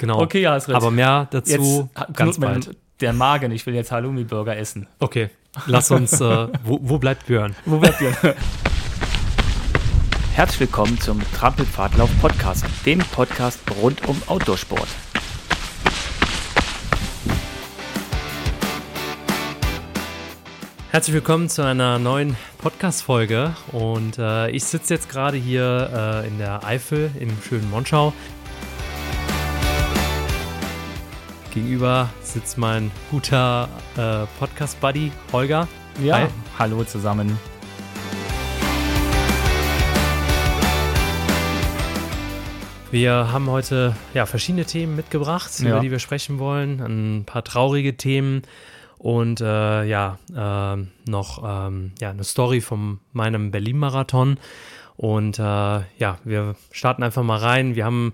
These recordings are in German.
genau. Okay, ja, ist recht. Aber mehr dazu Jetzt ganz bald. Der Magen, ich will jetzt Halloumi-Burger essen. Okay, lass uns, äh, wo, wo bleibt Björn? Wo bleibt ihr? Herzlich willkommen zum Trampelpfadlauf Podcast, dem Podcast rund um Outdoorsport. Herzlich willkommen zu einer neuen Podcast-Folge und äh, ich sitze jetzt gerade hier äh, in der Eifel im schönen Monschau. Gegenüber sitzt mein guter äh, Podcast-Buddy Holger. Ja, Hi. hallo zusammen. Wir haben heute ja, verschiedene Themen mitgebracht, Ja. über die wir sprechen wollen. Ein paar traurige Themen und äh, ja, ähm, noch ähm, ja, eine Story von meinem Berlin-Marathon. Und äh, ja, wir starten einfach mal rein. Wir haben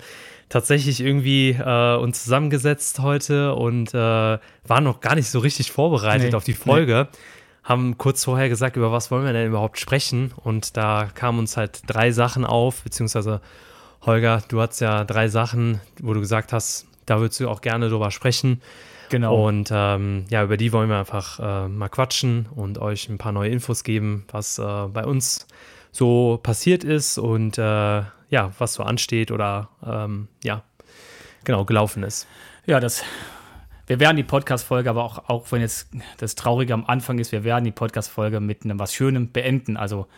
tatsächlich irgendwie äh, uns zusammengesetzt heute und äh, waren noch gar nicht so richtig vorbereitet Nee, auf die Folge. Haben kurz vorher gesagt, über was wollen wir denn überhaupt sprechen? Und da kamen uns halt drei Sachen auf, beziehungsweise Holger, du hast ja drei Sachen, wo du gesagt hast, da würdest du auch gerne drüber sprechen. Genau. Und ähm, ja, über die wollen wir einfach äh, mal quatschen und euch ein paar neue Infos geben, was äh, bei uns so passiert ist und äh, ja, was so ansteht oder ähm, ja, genau, gelaufen ist. Ja, das. Wir werden die Podcast-Folge, aber auch, auch wenn jetzt das Traurige am Anfang ist, wir werden die Podcast-Folge mit einem was Schönem beenden. Also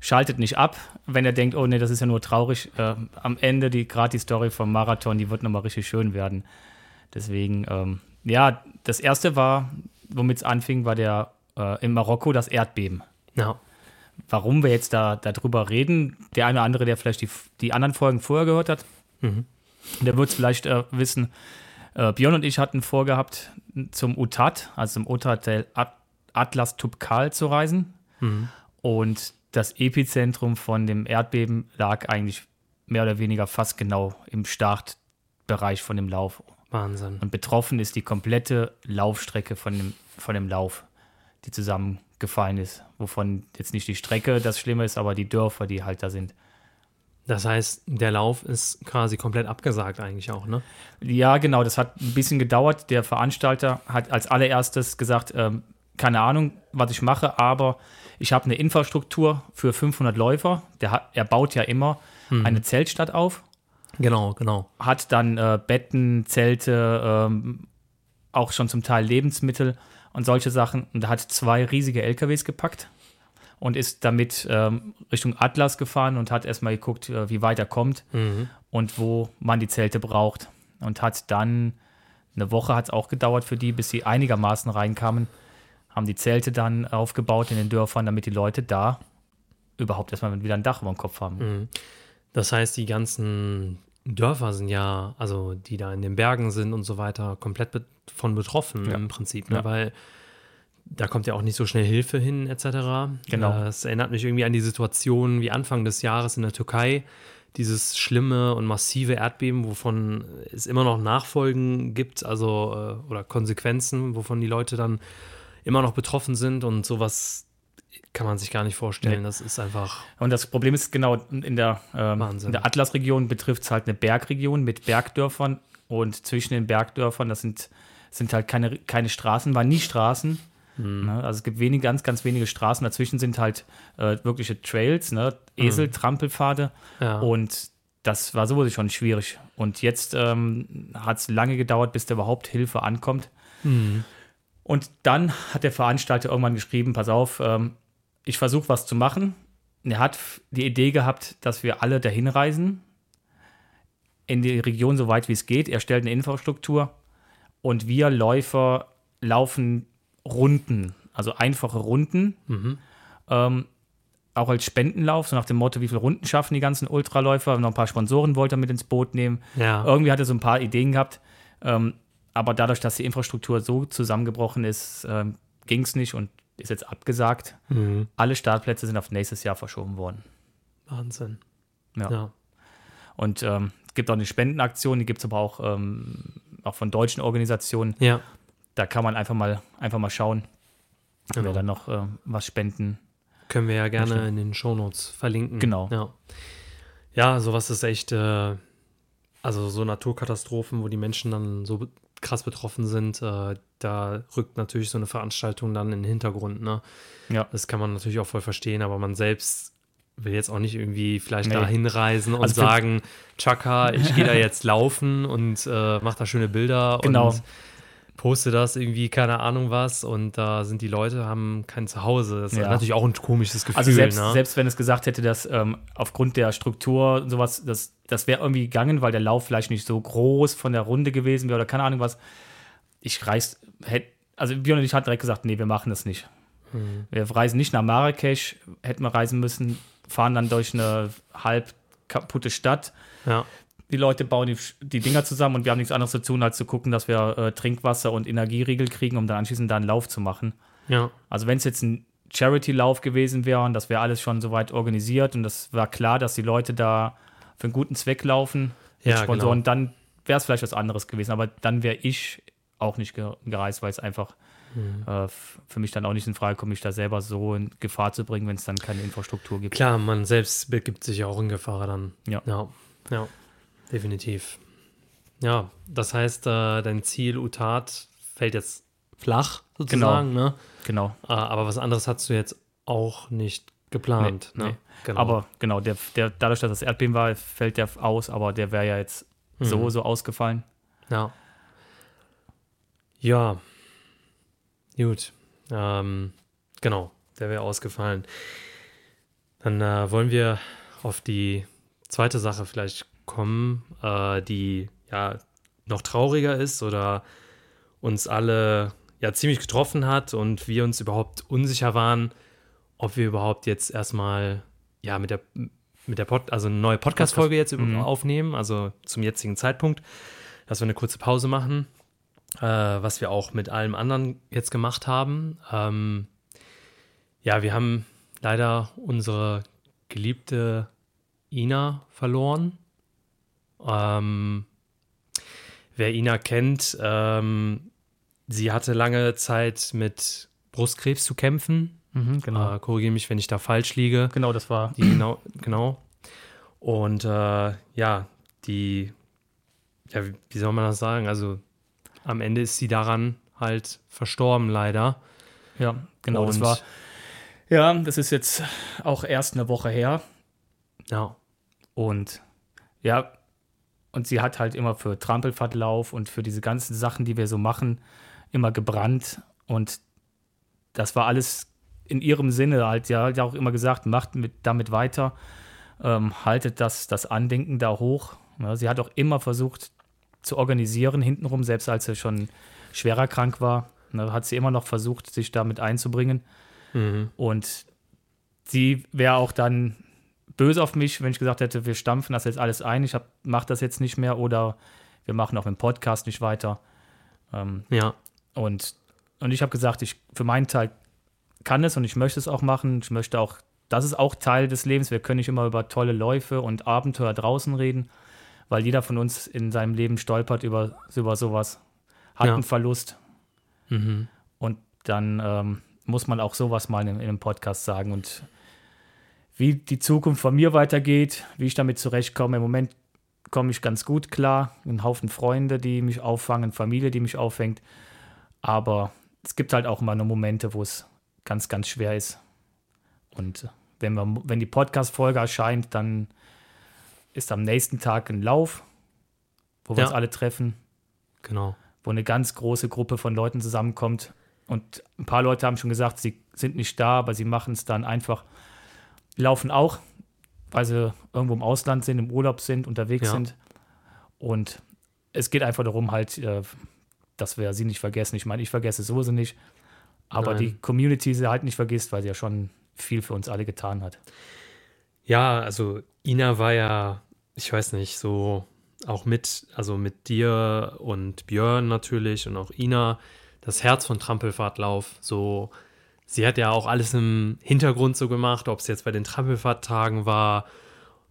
schaltet nicht ab, wenn ihr denkt, oh nee, das ist ja nur traurig. Äh, am Ende, die gerade die Story vom Marathon, die wird nochmal richtig schön werden. Deswegen, ähm, ja, das erste war, womit es anfing, war der äh, in Marokko das Erdbeben. Ja, Warum wir jetzt da darüber reden, der eine oder andere, der vielleicht die, die anderen Folgen vorher gehört hat, der wird es vielleicht äh, wissen. Äh, Björn und ich hatten vorgehabt, zum UTAT, also zum At Atlas Tubkal zu reisen. Und das Epizentrum von dem Erdbeben lag eigentlich mehr oder weniger fast genau im Startbereich von dem Lauf. Wahnsinn. Und betroffen ist die komplette Laufstrecke von dem, von dem Lauf, die zusammengefallen ist. Wovon jetzt nicht die Strecke das Schlimme ist, aber die Dörfer, die halt da sind. Das heißt, der Lauf ist quasi komplett abgesagt eigentlich auch, ne? Ja, genau, das hat ein bisschen gedauert. Der Veranstalter hat als allererstes gesagt, ähm, keine Ahnung, was ich mache, aber ich habe eine Infrastruktur für 500 Läufer. Der hat, er baut ja immer eine Zeltstadt auf, Genau, genau. hat dann äh, Betten, Zelte, ähm, auch schon zum Teil Lebensmittel und solche Sachen. Und hat zwei riesige LKWs gepackt und ist damit ähm, Richtung Atlas gefahren und hat erstmal geguckt, äh, wie weit er kommt und wo man die Zelte braucht. Und hat dann, eine Woche hat es auch gedauert für die, bis sie einigermaßen reinkamen, haben die Zelte dann aufgebaut in den Dörfern, damit die Leute da überhaupt erstmal wieder ein Dach über dem Kopf haben. Das heißt, die ganzen Dörfer sind ja, also die da in den Bergen sind und so weiter, komplett von betroffen im Prinzip, ne? Ja. weil da kommt ja auch nicht so schnell Hilfe hin, etc. Genau. Es erinnert mich irgendwie an die Situation wie Anfang des Jahres in der Türkei. Dieses schlimme und massive Erdbeben, wovon es immer noch Nachfolgen gibt, also äh, oder Konsequenzen, wovon die Leute dann immer noch betroffen sind und sowas kann man sich gar nicht vorstellen. Nee. Das ist einfach Und das Problem ist genau, in der, ähm, in der Atlasregion betrifft es halt eine Bergregion mit Bergdörfern und zwischen den Bergdörfern, das sind, sind halt keine, keine Straßen, waren nie Straßen. Hm. Ne? Also es gibt wenig, ganz, ganz wenige Straßen. Dazwischen sind halt äh, wirkliche Trails, ne? Esel, Trampelpfade. Hm. Ja. Und das war sowieso schon schwierig. Und jetzt ähm, hat es lange gedauert, bis da überhaupt Hilfe ankommt. Hm. Und dann hat der Veranstalter irgendwann geschrieben, pass auf, ähm, ich versuche was zu machen. Und Er hat die Idee gehabt, dass wir alle dahin reisen, in die Region so weit wie es geht. Er stellt eine Infrastruktur und wir Läufer laufen Runden, also einfache Runden. Ähm, auch als Spendenlauf, so nach dem Motto, wie viele Runden schaffen die ganzen Ultraläufer. Noch ein paar Sponsoren wollte er mit ins Boot nehmen. Ja. Irgendwie hat er so ein paar Ideen gehabt. Ähm, aber dadurch, dass die Infrastruktur so zusammengebrochen ist, ähm, ging es nicht und ist jetzt abgesagt. Mhm. Alle Startplätze sind auf nächstes Jahr verschoben worden. Wahnsinn. Ja. Ja. Und ähm, es gibt auch eine Spendenaktion, die gibt es aber auch, ähm, auch von deutschen Organisationen. Ja. Da kann man einfach mal, einfach mal schauen, Genau. wer dann noch ähm, was spenden. Können wir ja gerne Möchte. in den Shownotes verlinken. Genau. Ja, ja sowas ist echt, äh, also so Naturkatastrophen, wo die Menschen dann so krass betroffen sind, äh, da rückt natürlich so eine Veranstaltung dann in den Hintergrund. Ne? Ja. Das kann man natürlich auch voll verstehen, aber man selbst will jetzt auch nicht irgendwie vielleicht Nee. da hinreisen und Also sagen, Chaka, ich gehe da jetzt laufen und äh, mach da schöne Bilder Genau. und poste das irgendwie, keine Ahnung was und da sind die Leute, haben kein Zuhause. Das ist Ja. natürlich auch ein komisches Gefühl. Also selbst, ne? selbst wenn es gesagt hätte, dass ähm, aufgrund der Struktur und sowas, das, das wäre irgendwie gegangen, weil der Lauf vielleicht nicht so groß von der Runde gewesen wäre oder keine Ahnung was. Ich reis, hätte, also Björn und ich hatten direkt gesagt, nee, wir machen das nicht. Mhm. Wir reisen nicht nach Marrakesch, hätten wir reisen müssen, fahren dann durch eine halb kaputte Stadt. ja. Die Leute bauen die, die Dinger zusammen und wir haben nichts anderes zu tun, als zu gucken, dass wir äh, Trinkwasser und Energieriegel kriegen, um dann anschließend da einen Lauf zu machen. ja, Also wenn es jetzt ein Charity-Lauf gewesen wäre und das wäre alles schon soweit organisiert und das war klar, dass die Leute da für einen guten Zweck laufen, Ja, Sponsoren, genau. dann wäre es vielleicht was anderes gewesen. Aber dann wäre ich auch nicht ge gereist, weil es einfach Mhm. äh, für mich dann auch nicht in Frage kommt, mich da selber so in Gefahr zu bringen, wenn es dann keine Infrastruktur gibt. Klar, man selbst begibt sich ja auch in Gefahr dann. Ja. Ja, ja definitiv. Ja, das heißt, äh, dein Ziel Utat fällt jetzt flach sozusagen, ne? Genau. Äh, aber was anderes hast du jetzt auch nicht geplant. Nee, ne? nee. Genau. Aber genau, der, der, dadurch, dass das Erdbeben war, fällt der aus, aber der wäre ja jetzt so, Mhm. so ausgefallen. Ja. Ja. Gut. Ähm, genau, der wäre ausgefallen. Dann äh, wollen wir auf die zweite Sache vielleicht kommen, äh, die ja noch trauriger ist oder uns alle ja ziemlich getroffen hat und wir uns überhaupt unsicher waren, ob wir überhaupt jetzt erstmal ja mit der mit der Pod, also eine neue Podcast-Folge jetzt Mhm. aufnehmen, also zum jetzigen Zeitpunkt, dass wir eine kurze Pause machen, äh, was wir auch mit allem anderen jetzt gemacht haben. Ähm, ja, wir haben leider unsere geliebte Ina verloren. Ähm, wer Ina kennt, ähm, sie hatte lange Zeit mit Brustkrebs zu kämpfen. Mhm, genau. Äh, Korrigiere mich, wenn ich da falsch liege. genau, das war Die genau, genau. Und äh, ja, die, ja, wie, wie soll man das sagen? Also am Ende ist sie daran halt verstorben, leider. Ja, genau, das Und- war. Ja, das ist jetzt auch erst eine Woche her. Ja, Und ja, und sie hat halt immer für Trampelfahrtlauf und für diese ganzen Sachen, die wir so machen, immer gebrannt. Und das war alles in ihrem Sinne halt. Sie hat ja auch immer gesagt, macht mit, damit weiter, ähm, haltet das, das Andenken da hoch. Ja, sie hat auch immer versucht zu organisieren hintenrum, selbst als sie schon schwerer krank war. Ne, hat sie immer noch versucht, sich damit einzubringen. mhm. Und sie wäre auch dann böse auf mich, wenn ich gesagt hätte, wir stampfen das jetzt alles ein, ich mache das jetzt nicht mehr oder wir machen auch mit dem Podcast nicht weiter. Ähm, ja, und, und ich habe gesagt, ich für meinen Teil kann es und ich möchte es auch machen. Ich möchte auch, das ist auch Teil des Lebens. Wir können nicht immer über tolle Läufe und Abenteuer draußen reden, weil jeder von uns in seinem Leben stolpert über, über sowas, hat Ja. einen Verlust mhm. und dann ähm, muss man auch sowas mal in, in einem Podcast sagen. Und wie die Zukunft von mir weitergeht, wie ich damit zurechtkomme. Im Moment komme ich ganz gut klar. Ein Haufen Freunde, die mich auffangen, Familie, die mich auffängt. Aber es gibt halt auch immer nur Momente, wo es ganz, ganz schwer ist. Und wenn, wir, wenn die Podcast-Folge erscheint, dann ist am nächsten Tag ein Lauf, wo wir Ja. uns alle treffen genau. wo eine ganz große Gruppe von Leuten zusammenkommt. Und ein paar Leute haben schon gesagt, sie sind nicht da, aber sie machen es dann einfach, laufen auch, weil sie irgendwo im Ausland sind, im Urlaub sind, unterwegs Ja. sind. Und es geht einfach darum, halt, äh, dass wir sie nicht vergessen. Ich meine, ich vergesse sowieso nicht, aber Nein. die Community sie halt nicht vergisst, weil sie ja schon viel für uns alle getan hat. Ja, also Ina war ja, ich weiß nicht, so auch mit, also mit dir und Björn natürlich und auch Ina, das Herz von Trampelfahrtlauf. So, sie hat ja auch alles im Hintergrund so gemacht, ob es jetzt bei den Trampelfahrttagen war.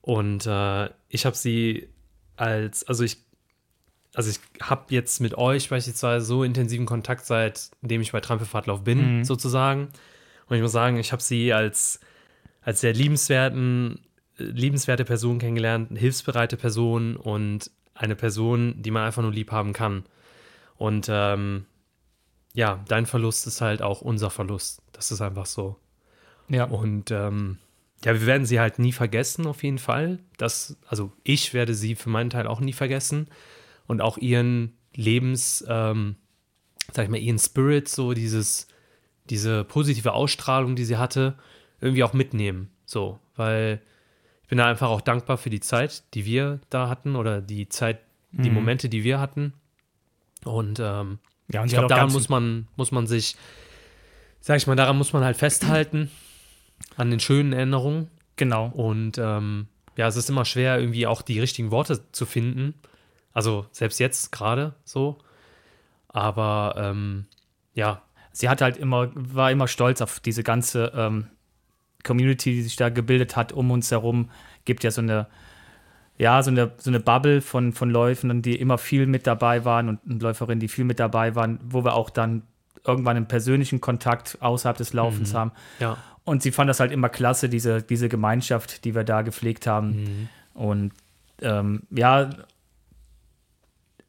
Und äh, ich habe sie als, also ich, also ich habe jetzt mit euch beispielsweise so intensiven Kontakt, seitdem ich bei Trampelfahrtlauf bin, Mhm. sozusagen. Und ich muss sagen, ich habe sie als, als sehr liebenswerten, liebenswerte Person kennengelernt, eine hilfsbereite Person und eine Person, die man einfach nur lieb haben kann. Und ähm, ja, dein Verlust ist halt auch unser Verlust. Das ist einfach so. Ja. Und ähm, ja, wir werden sie halt nie vergessen, auf jeden Fall. Das, also ich werde sie für meinen Teil auch nie vergessen. Und auch ihren Lebens, ähm, sag ich mal, ihren Spirit, so dieses, diese positive Ausstrahlung, die sie hatte, irgendwie auch mitnehmen. So, weil ich bin da einfach auch dankbar für die Zeit, die wir da hatten oder die Zeit, die Mhm. Momente, die wir hatten. Und ähm, Ja, und ich glaube, daran muss man, muss man sich, sag ich mal, daran muss man halt festhalten, an den schönen Erinnerungen. Genau. Und ähm, ja, es ist immer schwer, irgendwie auch die richtigen Worte zu finden. Also selbst jetzt gerade so. Aber ähm, ja, sie hat halt immer, war immer stolz auf diese ganze ähm, Community, die sich da gebildet hat um uns herum. Gibt ja so eine, ja, so eine, so eine Bubble von, von Läufern, die immer viel mit dabei waren und, und Läuferinnen, die viel mit dabei waren, wo wir auch dann irgendwann einen persönlichen Kontakt außerhalb des Laufens haben. ja. Und sie fand das halt immer klasse, diese, diese Gemeinschaft, die wir da gepflegt haben. Mhm. Und ähm, ja,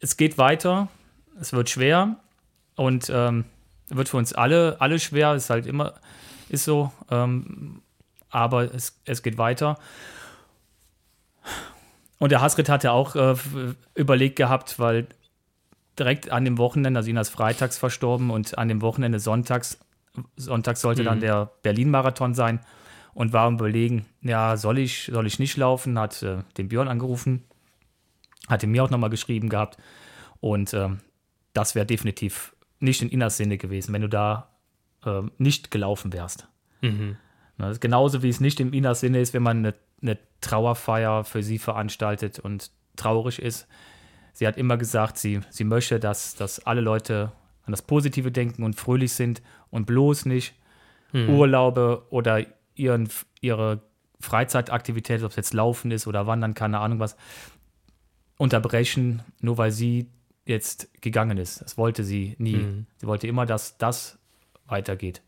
es geht weiter, es wird schwer und ähm, wird für uns alle, alle schwer, ist halt immer, ist so, ähm, aber es, es geht weiter. Und der Hasrit hatte auch äh, überlegt gehabt, weil direkt an dem Wochenende, also ihn ist freitags verstorben und an dem Wochenende sonntags, sonntags sollte dann der Berlin-Marathon sein und war am überlegen, ja, soll ich, soll ich nicht laufen, hat äh, den Björn angerufen, hatte mir auch nochmal geschrieben gehabt und ähm, das wäre definitiv nicht in Inas Sinne gewesen, wenn du da ähm, nicht gelaufen wärst. Mhm. Na, das ist genauso wie es nicht im Inas Sinne ist, wenn man eine, eine Trauerfeier für sie veranstaltet und traurig ist. Sie hat immer gesagt, sie, sie möchte, dass, dass alle Leute an das Positive denken und fröhlich sind und bloß nicht Urlaube oder ihren, ihre Freizeitaktivität, ob es jetzt Laufen ist oder Wandern, keine Ahnung was, unterbrechen, nur weil sie jetzt gegangen ist. Das wollte sie nie. Mhm. Sie wollte immer, dass das weitergeht.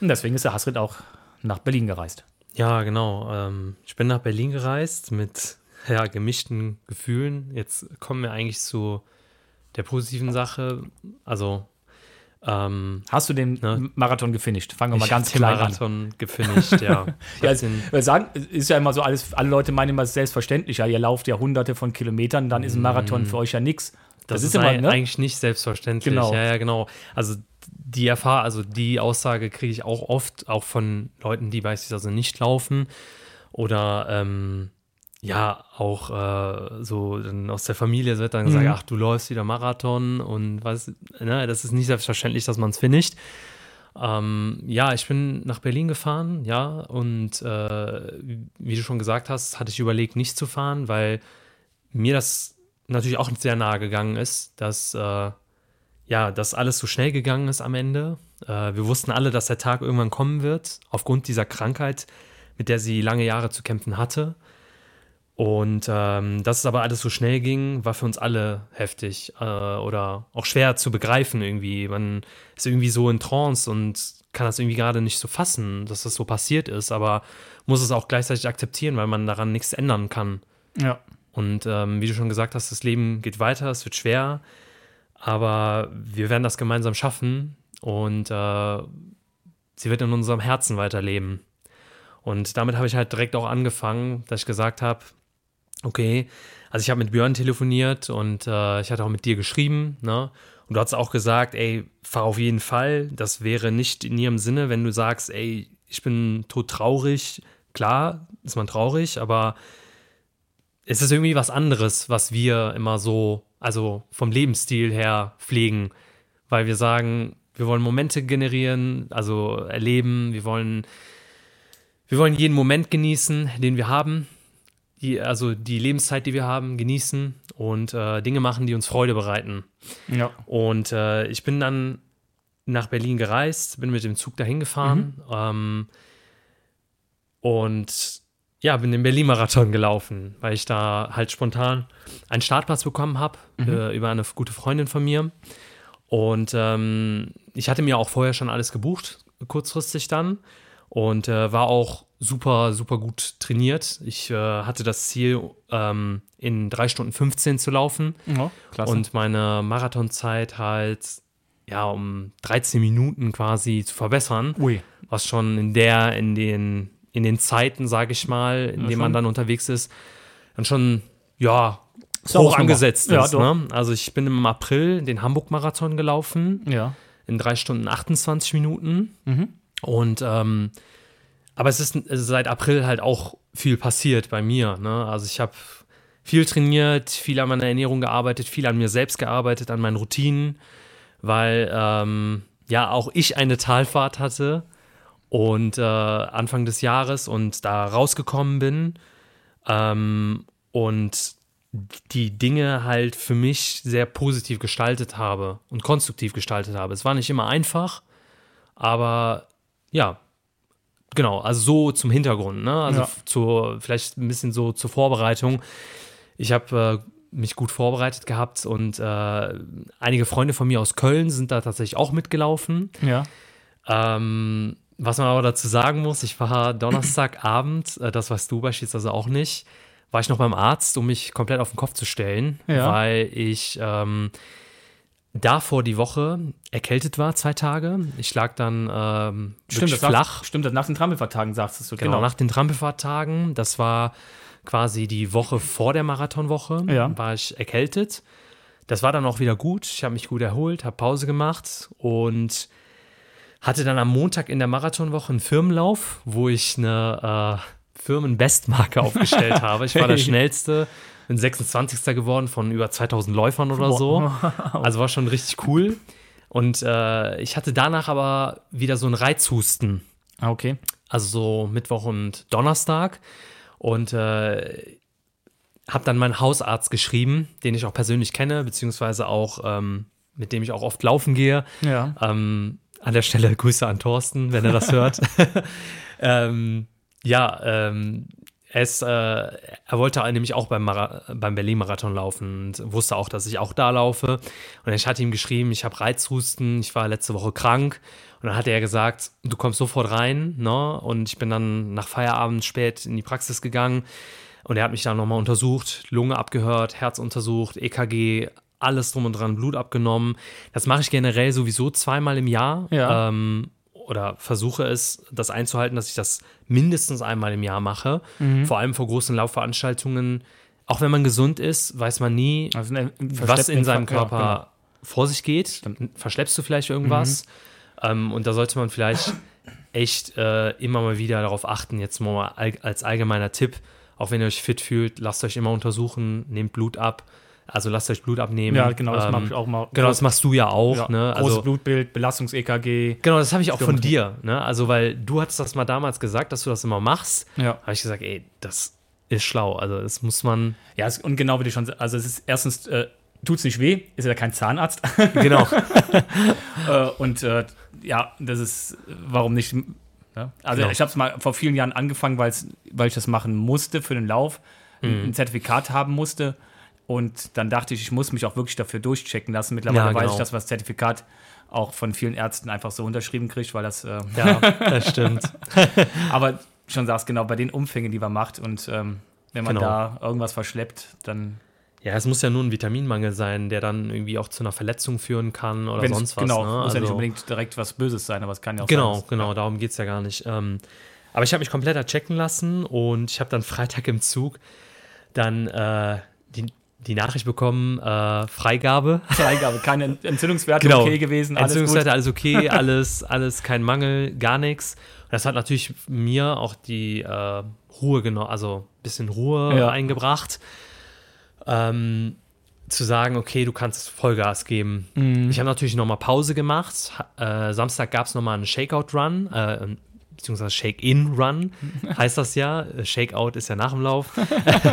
Und deswegen ist der Hasrit auch nach Berlin gereist. Ja, genau. Ähm, ich bin nach Berlin gereist mit ja, gemischten Gefühlen. Jetzt kommen wir eigentlich zu der positiven Sache. Also, ähm, Hast du den Ne? Marathon gefinisht? Fangen wir mal ich ganz klein an. Marathon gefinisht, ja. Ja, wir sagen, ist ja immer so alles, alle Leute meinen immer es ist selbstverständlich, ja, ihr lauft ja hunderte von Kilometern, dann ist ein Marathon für euch ja nichts. Das, ist, ein, eigentlich nicht selbstverständlich. Genau. Ja, ja, genau. Also die Erfahrung, also die Aussage kriege ich auch oft, auch von Leuten, die beispielsweise nicht laufen oder ähm, ja, auch äh, so dann aus der Familie wird dann gesagt, Mhm. ach, du läufst wieder Marathon und was, ne, das ist nicht selbstverständlich, dass man es finisht. Ähm, ja, ich bin nach Berlin gefahren, ja, und äh, wie du schon gesagt hast, hatte ich überlegt, nicht zu fahren, weil mir das natürlich auch sehr nahe gegangen ist, dass äh, ja, dass alles so schnell gegangen ist am Ende. Äh, wir wussten alle, dass der Tag irgendwann kommen wird, aufgrund dieser Krankheit, mit der sie lange Jahre zu kämpfen hatte. Und ähm, dass es aber alles so schnell ging, war für uns alle heftig äh, oder auch schwer zu begreifen irgendwie. Man ist irgendwie so in Trance und kann das irgendwie gerade nicht so fassen, dass das so passiert ist, aber muss es auch gleichzeitig akzeptieren, weil man daran nichts ändern kann. Ja. Und ähm, wie du schon gesagt hast, das Leben geht weiter, es wird schwer, aber wir werden das gemeinsam schaffen und äh, sie wird in unserem Herzen weiterleben. Und damit habe ich halt direkt auch angefangen, dass ich gesagt habe, okay, also ich habe mit Björn telefoniert und äh, ich hatte auch mit dir geschrieben, ne? Und du hast auch gesagt, ey, fahr auf jeden Fall. Das wäre nicht in ihrem Sinne, wenn du sagst, ey, ich bin todtraurig. Klar, ist man traurig, aber es ist irgendwie was anderes, was wir immer so, also vom Lebensstil her pflegen, weil wir sagen, wir wollen Momente generieren, also erleben, wir wollen, wir wollen jeden Moment genießen, den wir haben, die, also die Lebenszeit, die wir haben, genießen und äh, Dinge machen, die uns Freude bereiten. Ja. Und äh, ich bin dann nach Berlin gereist, bin mit dem Zug dahin gefahren ähm, und ja, bin den Berlin-Marathon gelaufen, weil ich da halt spontan einen Startplatz bekommen habe äh, über eine gute Freundin von mir. Und ähm, ich hatte mir auch vorher schon alles gebucht, kurzfristig dann. Und äh, war auch super, super gut trainiert. Ich äh, hatte das Ziel, ähm, in 3 Stunden 15 zu laufen. Ja, klasse. Und meine Marathonzeit halt ja um 13 Minuten quasi zu verbessern. Ui. Was schon in der, in den, in den Zeiten, sage ich mal, in Ja, denen man dann unterwegs ist, dann schon, ja, Ist hoch angesetzt ist. Ja, ne? Also ich bin im April den Hamburg-Marathon gelaufen Ja. in 3 Stunden 28 Minuten. Mhm. Und ähm, aber es ist es ist seit April halt auch viel passiert bei mir. Ne? Also ich habe viel trainiert, viel an meiner Ernährung gearbeitet, viel an mir selbst gearbeitet, an meinen Routinen, weil ähm, ja auch ich eine Talfahrt hatte und äh, Anfang des Jahres und da rausgekommen bin ähm, und die Dinge halt für mich sehr positiv gestaltet habe und konstruktiv gestaltet habe. Es war nicht immer einfach, aber ja, genau, also so zum Hintergrund, ne? Also Ja. zur, vielleicht ein bisschen so zur Vorbereitung. Ich habe äh, mich gut vorbereitet gehabt und äh, einige Freunde von mir aus Köln sind da tatsächlich auch mitgelaufen. Ja. Ähm, was man aber dazu sagen muss, ich war Donnerstagabend, äh, das weißt du beispielsweise auch nicht, war ich noch beim Arzt, um mich komplett auf den Kopf zu stellen, Ja. weil ich ähm, davor die Woche erkältet war, zwei Tage. Ich lag dann ähm, Stimmt, flach. Nach, stimmt, das nach den Trampelfahrttagen sagst du. Genau, nach den Trampelfahrttagen, das war quasi die Woche vor der Marathonwoche, Ja. war ich erkältet. Das war dann auch wieder gut. Ich habe mich gut erholt, habe Pause gemacht und hatte dann am Montag in der Marathonwoche einen Firmenlauf, wo ich eine äh, Firmenbestmarke aufgestellt habe. Ich war der schnellste, bin 26. geworden von über 2000 Läufern oder so. Also war schon richtig cool. Und äh, ich hatte danach aber wieder so einen Reizhusten Ah, okay. also so Mittwoch und Donnerstag. Und äh, habe dann meinen Hausarzt geschrieben, den ich auch persönlich kenne, beziehungsweise auch ähm, mit dem ich auch oft laufen gehe. Ja. Ähm, an der Stelle Grüße an Thorsten, wenn er das hört. ähm, ja, ähm, er, ist, äh, er wollte nämlich auch beim, Mara beim Berlin-Marathon laufen und wusste auch, dass ich auch da laufe. Und ich hatte ihm geschrieben, ich habe Reizhusten, ich war letzte Woche krank. Und dann hat er gesagt, du kommst sofort rein. Ne? Und ich bin dann nach Feierabend spät in die Praxis gegangen. Und er hat mich dann nochmal untersucht, Lunge abgehört, Herz untersucht, EKG, alles drum und dran, Blut abgenommen. Das mache ich generell sowieso zweimal im Jahr. Ja. Ähm, oder versuche es, das einzuhalten, dass ich das mindestens einmal im Jahr mache. Mhm. Vor allem vor großen Laufveranstaltungen. Auch wenn man gesund ist, weiß man nie, Also, was in seinem ja, genau. Körper vor sich geht. Verschleppst du vielleicht irgendwas? Mhm. Ähm, und da sollte man vielleicht echt äh, immer mal wieder darauf achten. Jetzt mal als allgemeiner Tipp, auch wenn ihr euch fit fühlt, lasst euch immer untersuchen, nehmt Blut ab. Also lasst euch Blut abnehmen. Ja, genau, das Ähm, mache ich auch mal. Genau, das machst du ja auch. ja, ne? Großes Also, Blutbild, Belastungs-EKG. genau, das habe ich auch von dir. Ne? Also, weil du hattest das mal damals gesagt, dass du das immer machst. Ja. Habe ich gesagt, ey, das ist schlau. Also, das muss man. Ja, es, und genau wie du schon sagst, also es ist erstens, äh, tut es nicht weh, ist ja kein Zahnarzt. Genau. äh, und äh, ja, das ist, warum nicht? Ne? Also Genau. ich habe es mal vor vielen Jahren angefangen, weil ich das machen musste für den Lauf, Mhm. ein Zertifikat haben musste. Und dann dachte ich, ich muss mich auch wirklich dafür durchchecken lassen. Mittlerweile Ja, weiß genau. ich, dass man das Zertifikat auch von vielen Ärzten einfach so unterschrieben kriegt, weil das, äh, Ja, das stimmt. aber schon sagst genau, bei den Umfängen, die man macht und ähm, wenn man Genau. da irgendwas verschleppt, dann Ja, es muss ja nur ein Vitaminmangel sein, der dann irgendwie auch zu einer Verletzung führen kann oder Wenn's- sonst was. Genau, ne? muss ja nicht Also- unbedingt direkt was Böses sein, aber es kann ja auch Genau, sein. dass- genau, darum geht es ja gar nicht. Ähm, aber ich habe mich komplett checken lassen und ich habe dann Freitag im Zug dann äh, die, Nachricht bekommen, äh, Freigabe. Freigabe, keine Entzündungswerte Genau. okay gewesen, alles. Entzündungswerte, alles okay, alles, alles kein Mangel, gar nichts. Das hat natürlich mir auch die äh, Ruhe genommen, also ein bisschen Ruhe Ja. eingebracht. Ähm, zu sagen, okay, du kannst Vollgas geben. Mhm. Ich habe natürlich nochmal Pause gemacht. Äh, Samstag gab es nochmal einen Shakeout-Run, äh, beziehungsweise Shake-In-Run heißt das ja. Äh, Shakeout ist ja nach dem Lauf.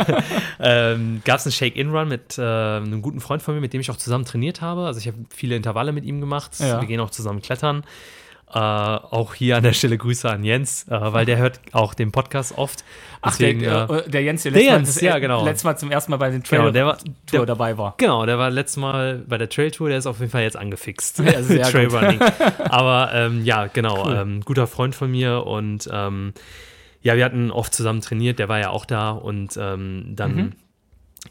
ähm, gab es einen Shake-In-Run mit äh, einem guten Freund von mir, mit dem ich auch zusammen trainiert habe. Also ich habe viele Intervalle mit ihm gemacht. Ja. Wir gehen auch zusammen klettern. Äh, auch hier an der Stelle Grüße an Jens, äh, weil der hört auch den Podcast oft. Ach, der, Deswegen, der, äh, äh, der Jens, der, der letztes, Mal, Jens, das- ja, genau. letztes Mal zum ersten Mal bei den Trail genau, der war, Tour der, dabei war. Genau, der war letztes Mal bei der Trail Tour, der ist auf jeden Fall jetzt angefixt. Ja, sehr. Trailrunning. Aber ähm, ja, genau, Cool. ähm, guter Freund von mir und ähm, ja, wir hatten oft zusammen trainiert, der war ja auch da und ähm, dann, Mhm.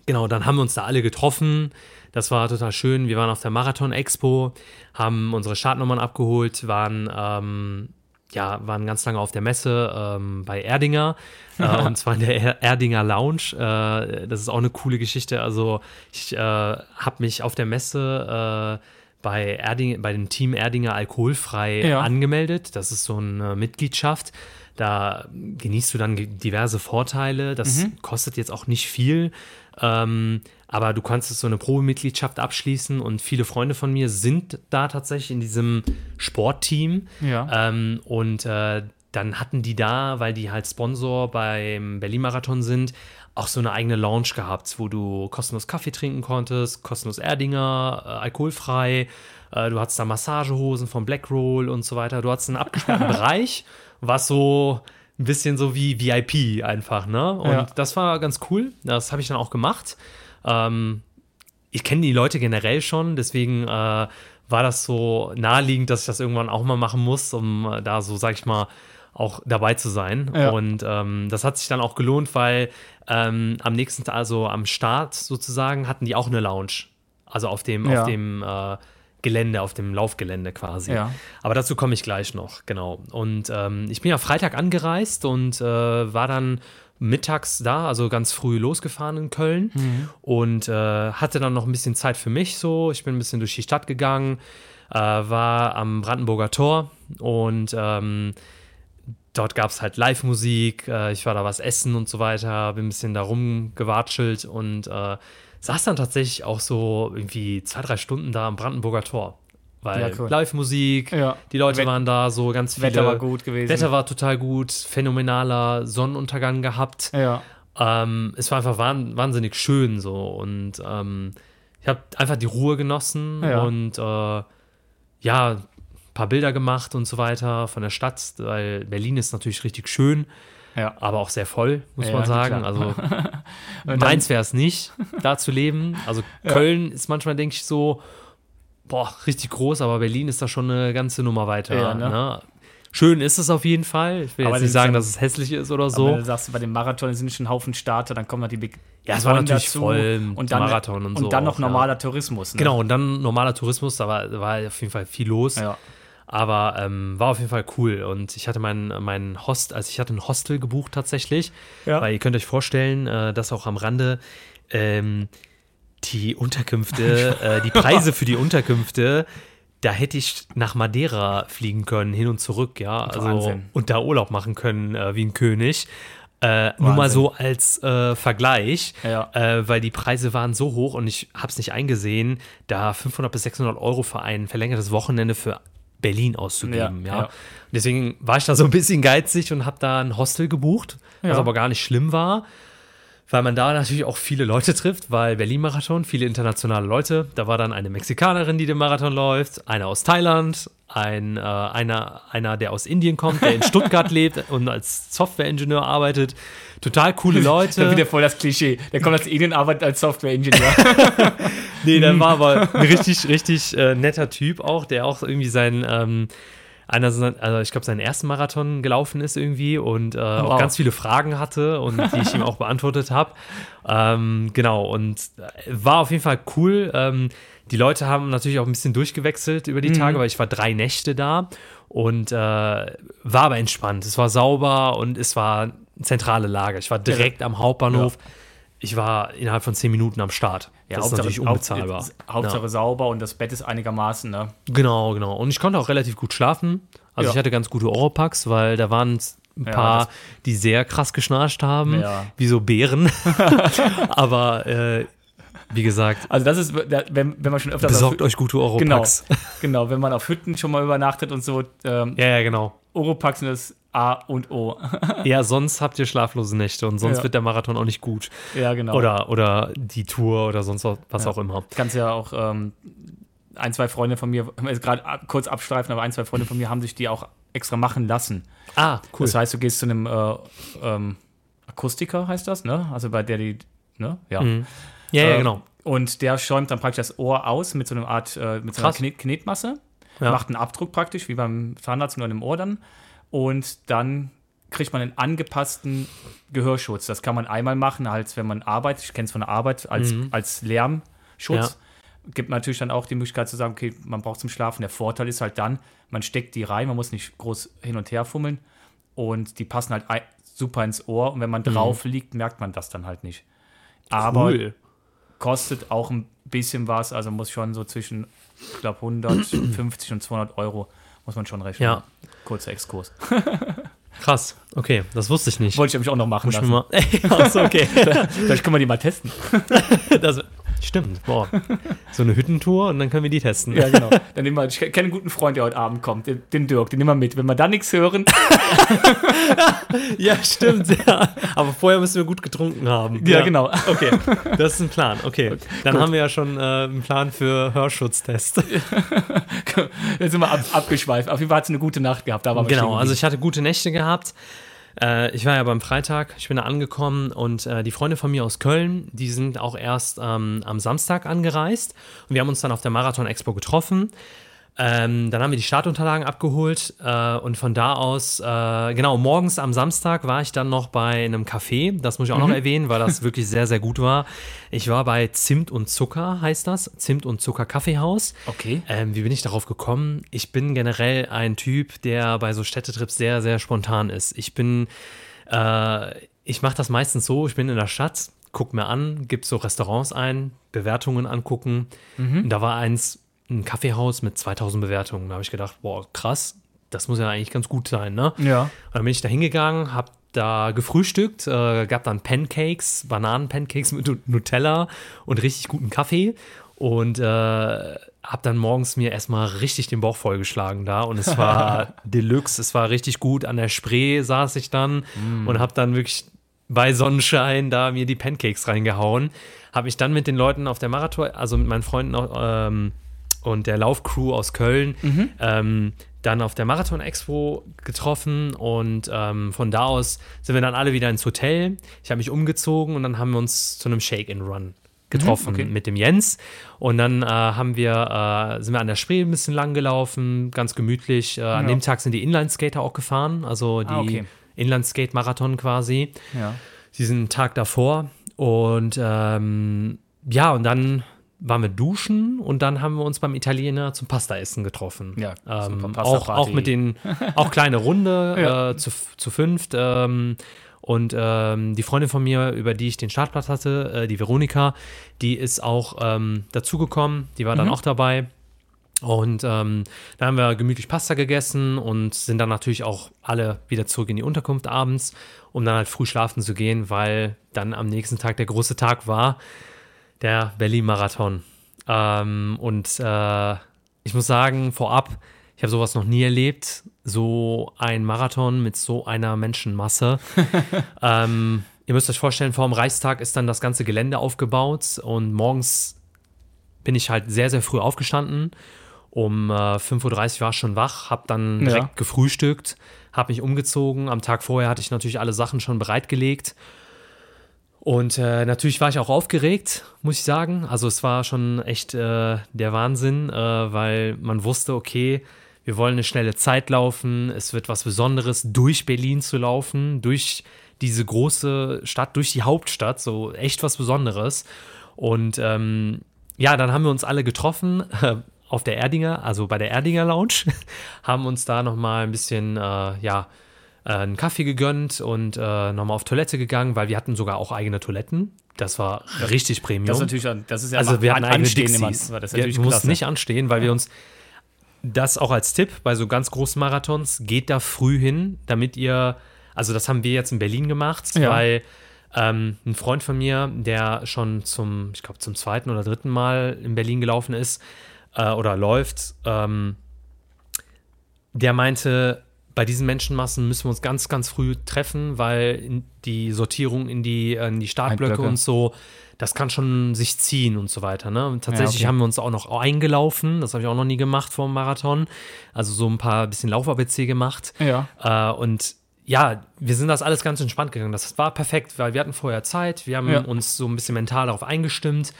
genau, dann haben wir uns da alle getroffen. Das war total schön. Wir waren auf der Marathon Expo, haben unsere Startnummern abgeholt, waren, ähm, ja, waren ganz lange auf der Messe ähm, bei Erdinger äh, und zwar in der er Erdinger Lounge. Äh, das ist auch eine coole Geschichte. Also ich äh, habe mich auf der Messe äh, bei, Erding, bei dem Team Erdinger alkoholfrei Ja. angemeldet. Das ist so eine Mitgliedschaft. Da genießt du dann diverse Vorteile. Das Mhm. kostet jetzt auch nicht viel. Ähm, aber du kannst so eine Probemitgliedschaft abschließen und viele Freunde von mir sind da tatsächlich in diesem Sportteam. Ja. Ähm, und äh, dann hatten die da, weil die halt Sponsor beim Berlin-Marathon sind, auch so eine eigene Lounge gehabt, wo du kostenlos Kaffee trinken konntest, kostenlos Erdinger, äh, alkoholfrei. Äh, du hattest da Massagehosen von Blackroll und so weiter. Du hattest einen abgesperrten Bereich, was so ein bisschen so wie VIP einfach, ne? Und Ja. das war ganz cool. Das habe ich dann auch gemacht. Ähm, ich kenne die Leute generell schon, deswegen äh, war das so naheliegend, dass ich das irgendwann auch mal machen muss, um äh, da so, sag ich mal, auch dabei zu sein. Ja. Und ähm, das hat sich dann auch gelohnt, weil ähm, am nächsten Tag, also am Start sozusagen, hatten die auch eine Lounge. Also auf dem, Ja. auf dem äh, Gelände, auf dem Laufgelände quasi. Ja. Aber dazu komme ich gleich noch, genau. Und ähm, ich bin ja Freitag angereist und äh, war dann mittags da, also ganz früh losgefahren in Köln und äh, hatte dann noch ein bisschen Zeit für mich so. Ich bin ein bisschen durch die Stadt gegangen, äh, war am Brandenburger Tor und ähm, dort gab es halt Live-Musik, äh, ich war da was essen und so weiter, bin ein bisschen da rumgewatschelt und äh, saß dann tatsächlich auch so irgendwie zwei, drei Stunden da am Brandenburger Tor. Weil Ja, cool. Live-Musik, Ja. die Leute Wett- waren da so ganz viele. Wetter war gut gewesen. Wetter war total gut, phänomenaler Sonnenuntergang gehabt. ja. Ähm, es war einfach wahn, wahnsinnig schön so und ähm, ich habe einfach die Ruhe genossen Ja. und äh, ja, ein paar Bilder gemacht und so weiter von der Stadt, weil Berlin ist natürlich richtig schön, Ja. aber auch sehr voll, muss Ja, man sagen. Also meins wäre es nicht, da zu leben. Also Köln ist manchmal, denke ich, so, boah, richtig groß, aber Berlin ist da schon eine ganze Nummer weiter. Ja, ne? ne? Schön ist es auf jeden Fall. Ich will Aber jetzt nicht sagen, ja- dass es hässlich ist oder Aber so. Wenn du sagst, bei dem Marathon sind schon ein Haufen Starter, dann kommen noch die Big Ja, es war natürlich voll mit und dann, Marathon und und so dann noch auch, ja. normaler Tourismus. Ne? Genau, und dann normaler Tourismus, da war, war auf jeden Fall viel los. Ja. Aber ähm, war auf jeden Fall cool. Und ich hatte mein, mein Host, also ich hatte ein Hostel gebucht tatsächlich. Ja. Weil ihr könnt euch vorstellen, äh, das auch am Rande, ähm, die Unterkünfte, äh, die Preise für die Unterkünfte, da hätte ich nach Madeira fliegen können, hin und zurück, ja. Also Wahnsinn. und da Urlaub machen können wie ein König. Äh, nur mal so als äh, Vergleich, Ja. äh, weil die Preise waren so hoch und ich habe es nicht eingesehen, da 500 bis 600 Euro für ein verlängertes Wochenende für Berlin auszugeben. Ja, Ja, ja. Deswegen war ich da so ein bisschen geizig und habe da ein Hostel gebucht, was aber gar nicht schlimm war, weil man da natürlich auch viele Leute trifft, weil Berlin-Marathon, viele internationale Leute. Da war dann eine Mexikanerin, die den Marathon läuft, einer aus Thailand, ein, äh, einer, einer, der aus Indien kommt, der in Stuttgart lebt und als Software-Ingenieur arbeitet. Total coole Da Leute. wieder voll das Klischee. Der kommt als Indien, arbeitet als Software-Ingenieur. Nee, der war aber ein richtig, richtig äh, netter Typ auch, der auch irgendwie sein, ähm, einer, also ich glaube, seinen ersten Marathon gelaufen ist irgendwie und äh, auch Wow. ganz viele Fragen hatte und die ich ihm auch beantwortet habe. Ähm, genau, und äh, war auf jeden Fall cool. Ähm, die Leute haben natürlich auch ein bisschen durchgewechselt über die Tage, weil ich war drei Nächte da und äh, war aber entspannt. Es war sauber und es war eine zentrale Lage. Ich war direkt am Hauptbahnhof. Ich war innerhalb von zehn Minuten am Start. das ist natürlich unbezahlbar. Haupt- Hauptsache Ja. sauber und das Bett ist einigermaßen, ne? Genau, genau. Und ich konnte auch relativ gut schlafen. Also Ja. ich hatte ganz gute Oropax, weil da waren ein Ja, paar, das- die sehr krass geschnarcht haben, Ja. wie so Bären. Aber äh, wie gesagt, Also das ist, wenn, wenn man schon öfter besorgt euch gute Genau, Oropax. genau, wenn man auf Hütten schon mal übernachtet und so, ähm, Ja, ja, genau. Oropax sind das A und O. Ja, sonst habt ihr schlaflose Nächte und sonst Ja. wird der Marathon auch nicht gut. ja, genau. Oder, oder die Tour oder sonst was, Ja. auch immer. kannst ja auch ähm, ein, zwei Freunde von mir, jetzt gerade kurz abstreifen, aber ein, zwei Freunde von mir haben sich die auch extra machen lassen. Ah, cool. Das heißt, du gehst zu einem äh, ähm, Akustiker, heißt das, ne? Also bei der die, ne? Ja. Mhm. ja, ja, Äh, genau. Und der schäumt dann praktisch das Ohr aus mit so einer Art, äh, mit so einer. Knet Knetmasse, Ja. macht einen Abdruck praktisch, wie beim Zahnarzt nur im Ohr dann. Und dann kriegt man einen angepassten Gehörschutz. Das kann man einmal machen, als wenn man arbeitet. Ich kenne es von der Arbeit als, Mhm. als Lärmschutz. Ja. Gibt natürlich dann auch die Möglichkeit zu sagen, okay, man braucht zum Schlafen. Der Vorteil ist halt dann, man steckt die rein, man muss nicht groß hin und her fummeln und die passen halt super ins Ohr und wenn man drauf liegt, merkt man das dann halt nicht. Aber Mhm. cool. kostet auch ein bisschen was, also muss schon so zwischen, ich glaube, 150 und 200 Euro muss man schon rechnen. Ja. Kurzer Exkurs. Krass. Okay, das wusste ich nicht. Wollte ich nämlich auch noch machen Muss ich lassen. mal. ja, ist okay. Vielleicht können wir die mal testen. das, stimmt. Boah. So eine Hüttentour und dann können wir die testen. Ja, genau. Dann nehmen wir, ich kenne einen guten Freund, der heute Abend kommt, den, den Dirk, den nehmen wir mit. Wenn wir da nichts hören, Ja, stimmt, ja. Aber vorher müssen wir gut getrunken haben. ja, genau. Okay, das ist ein Plan. Okay, dann gut. haben wir ja schon äh, einen Plan für Hörschutztest. Jetzt sind wir ab, abgeschweift. Auf jeden Fall hat es eine gute Nacht gehabt. Da wir Genau, also ich hatte gute Nächte gehabt. Äh, ich war ja beim Freitag, ich bin da angekommen und äh, die Freunde von mir aus Köln, die sind auch erst ähm, am Samstag angereist und wir haben uns dann auf der Marathon Expo getroffen. Ähm, dann haben wir die Startunterlagen abgeholt äh, und von da aus, äh, genau, morgens am Samstag war ich dann noch bei einem Café. Das muss ich auch noch erwähnen, weil das wirklich sehr, sehr gut war. Ich war bei Zimt und Zucker, heißt das. Zimt und Zucker Kaffeehaus. Okay. Ähm, wie bin ich darauf gekommen? Ich bin generell ein Typ, der bei so Städtetrips sehr, sehr spontan ist. Ich bin, äh, ich mache das meistens so, ich bin in der Stadt, guck mir an, gib so Restaurants ein, Bewertungen angucken. Und da war eins, ein Kaffeehaus mit 2000 Bewertungen. Da habe ich gedacht, boah, krass, das muss ja eigentlich ganz gut sein, ne? Ja. Und dann bin ich da hingegangen, hab da gefrühstückt, äh, gab dann Pancakes, Bananen-Pancakes mit Nu- Nutella und richtig guten Kaffee. Und äh, hab dann morgens mir erstmal richtig den Bauch vollgeschlagen da. Und es war Deluxe, es war richtig gut. An der Spree saß ich dann und hab dann wirklich bei Sonnenschein da mir die Pancakes reingehauen. Hab mich dann mit den Leuten auf der Marathon, also mit meinen Freunden ähm, und der Laufcrew aus Köln, ähm, dann auf der Marathon Expo getroffen und ähm, von da aus sind wir dann alle wieder ins Hotel. Ich habe mich umgezogen und dann haben wir uns zu einem Shake and Run getroffen okay. mit dem Jens und dann äh, haben wir äh, sind wir an der Spree ein bisschen lang gelaufen, ganz gemütlich. Äh, An Ja. dem Tag sind die Inlineskater auch gefahren, also die Ah, okay. Inlineskate-Marathon quasi Ja. diesen Tag davor. Und ähm, ja, und dann waren wir duschen und dann haben wir uns beim Italiener zum Pasta-Essen getroffen. Ja, ähm, super auch, auch mit den, auch kleine Runde Ja. äh, zu, zu fünft. Ähm, und ähm, die Freundin von mir, über die ich den Startplatz hatte, äh, die Veronika, die ist auch ähm, dazugekommen. Die war dann auch dabei. Und ähm, da haben wir gemütlich Pasta gegessen und sind dann natürlich auch alle wieder zurück in die Unterkunft abends, um dann halt früh schlafen zu gehen, weil dann am nächsten Tag der große Tag war, der Berlin-Marathon. Ähm, und äh, ich muss sagen, vorab, ich habe sowas noch nie erlebt, so ein Marathon mit so einer Menschenmasse. ähm, ihr müsst euch vorstellen, vor dem Reichstag ist dann das ganze Gelände aufgebaut und morgens bin ich halt sehr, sehr früh aufgestanden. Um äh, 5.30 Uhr war ich schon wach, habe dann Ja. direkt gefrühstückt, habe mich umgezogen. Am Tag vorher hatte ich natürlich alle Sachen schon bereitgelegt. Und äh, natürlich war ich auch aufgeregt, muss ich sagen. Also es war schon echt äh, der Wahnsinn, äh, weil man wusste, okay, wir wollen eine schnelle Zeit laufen. Es wird was Besonderes, durch Berlin zu laufen, durch diese große Stadt, durch die Hauptstadt, so echt was Besonderes. Und ähm, ja, dann haben wir uns alle getroffen auf der Erdinger, also bei der Erdinger Lounge, haben uns da nochmal ein bisschen, äh, ja, äh, einen Kaffee gegönnt und äh, nochmal auf Toilette gegangen, weil wir hatten sogar auch eigene Toiletten. Das war richtig Premium. Das ist natürlich, das ist ja also wir hatten an- eigene anstehen immer. Dixies. Das wir mussten klasse. nicht anstehen, weil wir uns das auch als Tipp bei so ganz großen Marathons, geht da früh hin, damit ihr, also das haben wir jetzt in Berlin gemacht, Ja. weil ähm, ein Freund von mir, der schon zum, ich glaube zum zweiten oder dritten Mal in Berlin gelaufen ist äh, oder läuft, ähm, der meinte, bei diesen Menschenmassen müssen wir uns ganz, ganz früh treffen, weil die Sortierung in die, in die Startblöcke Blöcke. und so, das kann schon sich ziehen und so weiter. Ne? Und tatsächlich okay. haben wir uns auch noch eingelaufen, das habe ich auch noch nie gemacht vor dem Marathon. Also so ein paar bisschen Lauf-ABC gemacht. Ja. Äh, und ja, wir sind das alles ganz entspannt gegangen. Das war perfekt, weil wir hatten vorher Zeit, wir haben Ja. uns so ein bisschen mental darauf eingestimmt.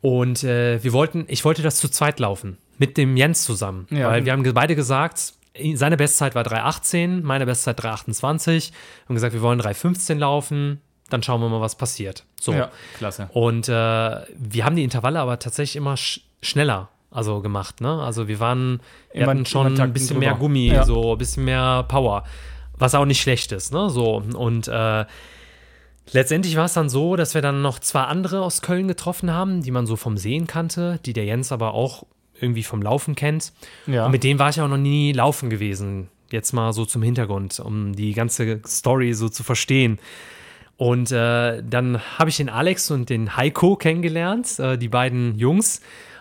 Und äh, wir wollten, ich wollte das zu zweit laufen, mit dem Jens zusammen. Ja. Weil wir haben beide gesagt, seine Bestzeit war 3,18, meine Bestzeit 3,28. Wir haben gesagt, wir wollen 3,15 laufen, dann schauen wir mal, was passiert. So. Ja, klasse. Und äh, wir haben die Intervalle aber tatsächlich immer sch schneller also gemacht, ne? Also wir waren, wir Immer- hatten schon ein bisschen mehr drüber. Gummi, Ja. so ein bisschen mehr Power, was auch nicht schlecht ist, ne? So und äh, letztendlich war es dann so, dass wir dann noch zwei andere aus Köln getroffen haben, die man so vom Sehen kannte, die der Jens aber auch irgendwie vom Laufen kennt. Ja. Und mit denen war ich auch noch nie laufen gewesen. Jetzt mal so zum Hintergrund, um die ganze Story so zu verstehen. Und äh, dann habe ich den Alex und den Heiko kennengelernt, äh, die beiden Jungs.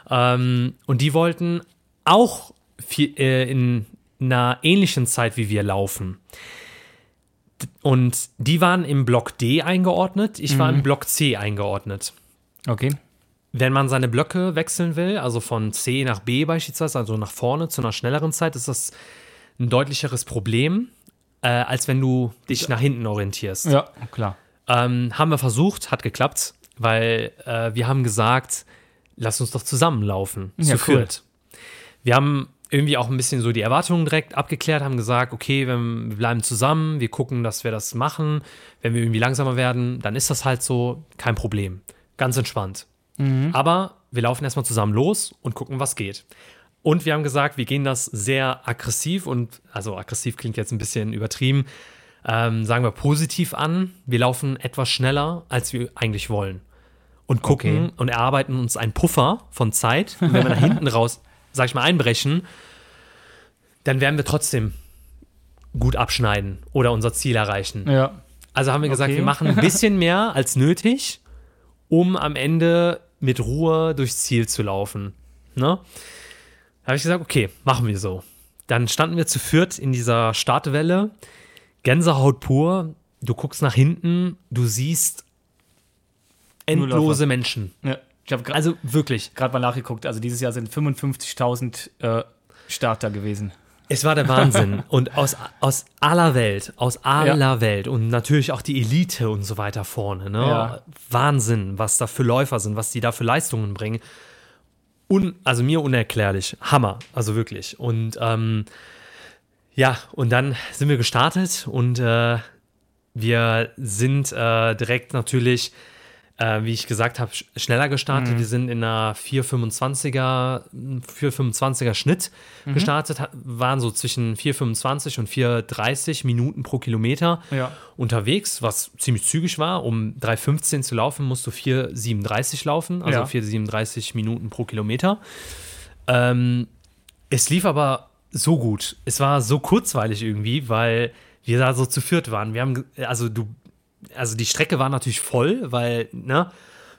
Ähm, und die wollten auch viel, äh, in einer ähnlichen Zeit wie wir laufen. Und die waren im Block D eingeordnet, ich war im Block C eingeordnet. Okay. Wenn man seine Blöcke wechseln will, also von C nach B beispielsweise, also nach vorne zu einer schnelleren Zeit, ist das ein deutlicheres Problem, äh, als wenn du dich nach hinten orientierst. Ja, klar. Ähm, haben wir versucht, hat geklappt, weil äh, wir haben gesagt, lass uns doch zusammenlaufen, Ja, zu cool. viert. Wir haben irgendwie auch ein bisschen so die Erwartungen direkt abgeklärt, haben gesagt, okay, wir bleiben zusammen, wir gucken, dass wir das machen. Wenn wir irgendwie langsamer werden, dann ist das halt so, kein Problem. Ganz entspannt. Aber wir laufen erstmal zusammen los und gucken, was geht. Und wir haben gesagt, wir gehen das sehr aggressiv und, also aggressiv klingt jetzt ein bisschen übertrieben, ähm, sagen wir positiv an. Wir laufen etwas schneller, als wir eigentlich wollen. Und gucken Okay. und erarbeiten uns einen Puffer von Zeit. Und wenn wir nach hinten raus, sag ich mal, einbrechen, dann werden wir trotzdem gut abschneiden oder unser Ziel erreichen. Ja. Also haben wir gesagt, Okay. wir machen ein bisschen mehr als nötig, um am Ende mit Ruhe durchs Ziel zu laufen. Ne? Da habe ich gesagt, okay, machen wir so. Dann standen wir zu viert in dieser Startwelle. Gänsehaut pur. Du guckst nach hinten, du siehst endlose. Menschen. ja. Ich habe gerade Also wirklich. mal nachgeguckt. Also dieses Jahr sind 55.000 äh, Starter gewesen. Es war der Wahnsinn. und aus, aus aller Welt, aus aller Welt und natürlich auch die Elite und so weiter vorne. Ne? Ja. Wahnsinn, was da für Läufer sind, was die da für Leistungen bringen. Un, also mir unerklärlich. Hammer, also wirklich. Und ähm, ja, und dann sind wir gestartet und äh, wir sind äh, direkt natürlich, äh, wie ich gesagt habe, sch schneller gestartet. Wir sind in einer 425er, 425er Schnitt gestartet, ha- waren so zwischen 425 und 430 Minuten pro Kilometer Ja. unterwegs, was ziemlich zügig war. Um 3,15 zu laufen, musst du 4,37 laufen, also Ja. 4,37 Minuten pro Kilometer. Ähm, es lief aber so gut. Es war so kurzweilig irgendwie, weil wir da so zu viert waren. Wir haben, also du, also die Strecke war natürlich voll, weil, ne,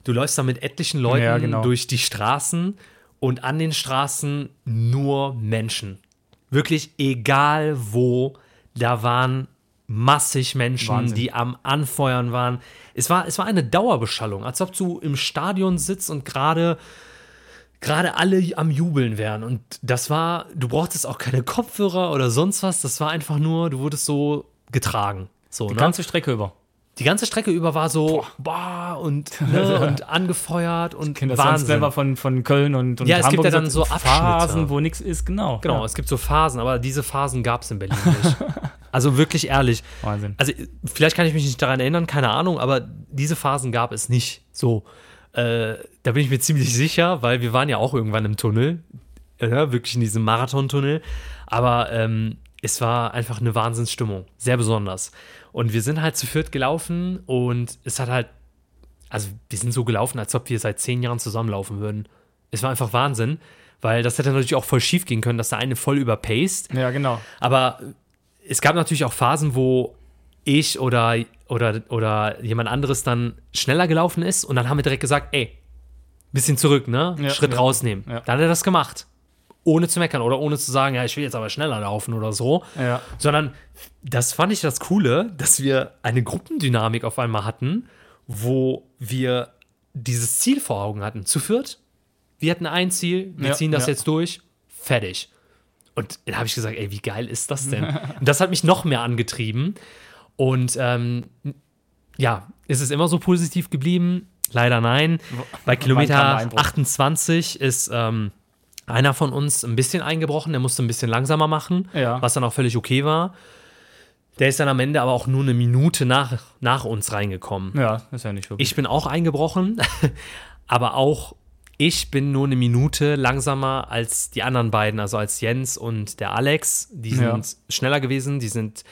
du läufst da mit etlichen Leuten Ja, genau. durch die Straßen und an den Straßen nur Menschen. Wirklich egal wo, da waren massig Menschen, Wahnsinn. die am Anfeuern waren. Es war, es war eine Dauerbeschallung, als ob du im Stadion sitzt und gerade gerade alle am Jubeln wären. Und das war, du brauchtest auch keine Kopfhörer oder sonst was. Das war einfach nur, du wurdest so getragen. So, Die ne? ganze Strecke über. Die ganze Strecke über war so, boah, und, ne, und angefeuert und kennt das sonst Wahnsinn. selber von, von Köln und, und Ja, es gibt Hamburg ja dann so Abschnitte. Phasen, wo nichts ist, genau. Genau, Ja. es gibt so Phasen, aber diese Phasen gab es in Berlin nicht. also wirklich ehrlich. Wahnsinn. Also vielleicht kann ich mich nicht daran erinnern, keine Ahnung, aber diese Phasen gab es nicht. So, äh, da bin ich mir ziemlich sicher, weil wir waren ja auch irgendwann im Tunnel, äh, wirklich in diesem Marathontunnel. Aber ähm, es war einfach eine Wahnsinnsstimmung, sehr besonders. Und wir sind halt zu viert gelaufen und es hat halt, also wir sind so gelaufen, als ob wir seit zehn Jahren zusammenlaufen würden. Es war einfach Wahnsinn, weil das hätte natürlich auch voll schief gehen können, dass der eine voll überpaced. Ja, genau. Aber es gab natürlich auch Phasen, wo ich oder, oder, oder jemand anderes dann schneller gelaufen ist und dann haben wir direkt gesagt, ey, bisschen zurück, ne? Ja, Schritt ja. rausnehmen. Ja. Dann hat er das gemacht. Ohne zu meckern oder ohne zu sagen, ja, ich will jetzt aber schneller laufen oder so. Ja. Sondern das fand ich das Coole, dass wir eine Gruppendynamik auf einmal hatten, wo wir dieses Ziel vor Augen hatten. Zu viert, wir hatten ein Ziel, wir Ja, ziehen das ja. jetzt durch, fertig. Und dann habe ich gesagt, ey, wie geil ist das denn? Und das hat mich noch mehr angetrieben. Und ähm, ja, ist es immer so positiv geblieben? Leider nein. Bei Kilometer Einbruch? 28 ist, ähm, einer von uns ein bisschen eingebrochen, der musste ein bisschen langsamer machen, Ja. was dann auch völlig okay war. Der ist dann am Ende aber auch nur eine Minute nach, nach uns reingekommen. Ja, ist ja nicht wirklich. Ich bin auch eingebrochen, aber auch ich bin nur eine Minute langsamer als die anderen beiden, also als Jens und der Alex. Die sind Ja. schneller gewesen, die sind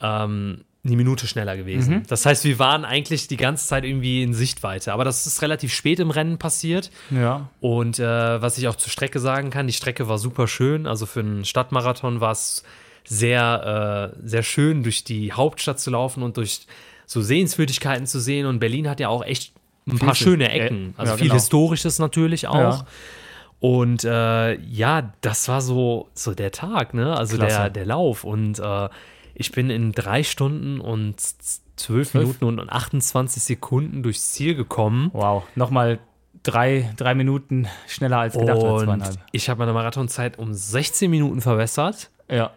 ähm, eine Minute schneller gewesen. Mhm. Das heißt, wir waren eigentlich die ganze Zeit irgendwie in Sichtweite, aber das ist relativ spät im Rennen passiert. ja. Und äh, was ich auch zur Strecke sagen kann, die Strecke war super schön. Also für einen Stadtmarathon war es sehr, äh, sehr schön, durch die Hauptstadt zu laufen und durch so Sehenswürdigkeiten zu sehen. Und Berlin hat ja auch echt ein paar schöne Ecken. Also ja, viel genau. Historisches natürlich auch. Ja. Und äh, ja, das war so, so der Tag, ne? Also Klasse. der, der Lauf. Und äh, ich bin in drei Stunden und zwölf? Minuten und 28 Sekunden durchs Ziel gekommen. Wow. Nochmal drei, drei Minuten schneller als gedacht. Und zweieinhalb. ich habe meine Marathonzeit um 16 Minuten verbessert Ja.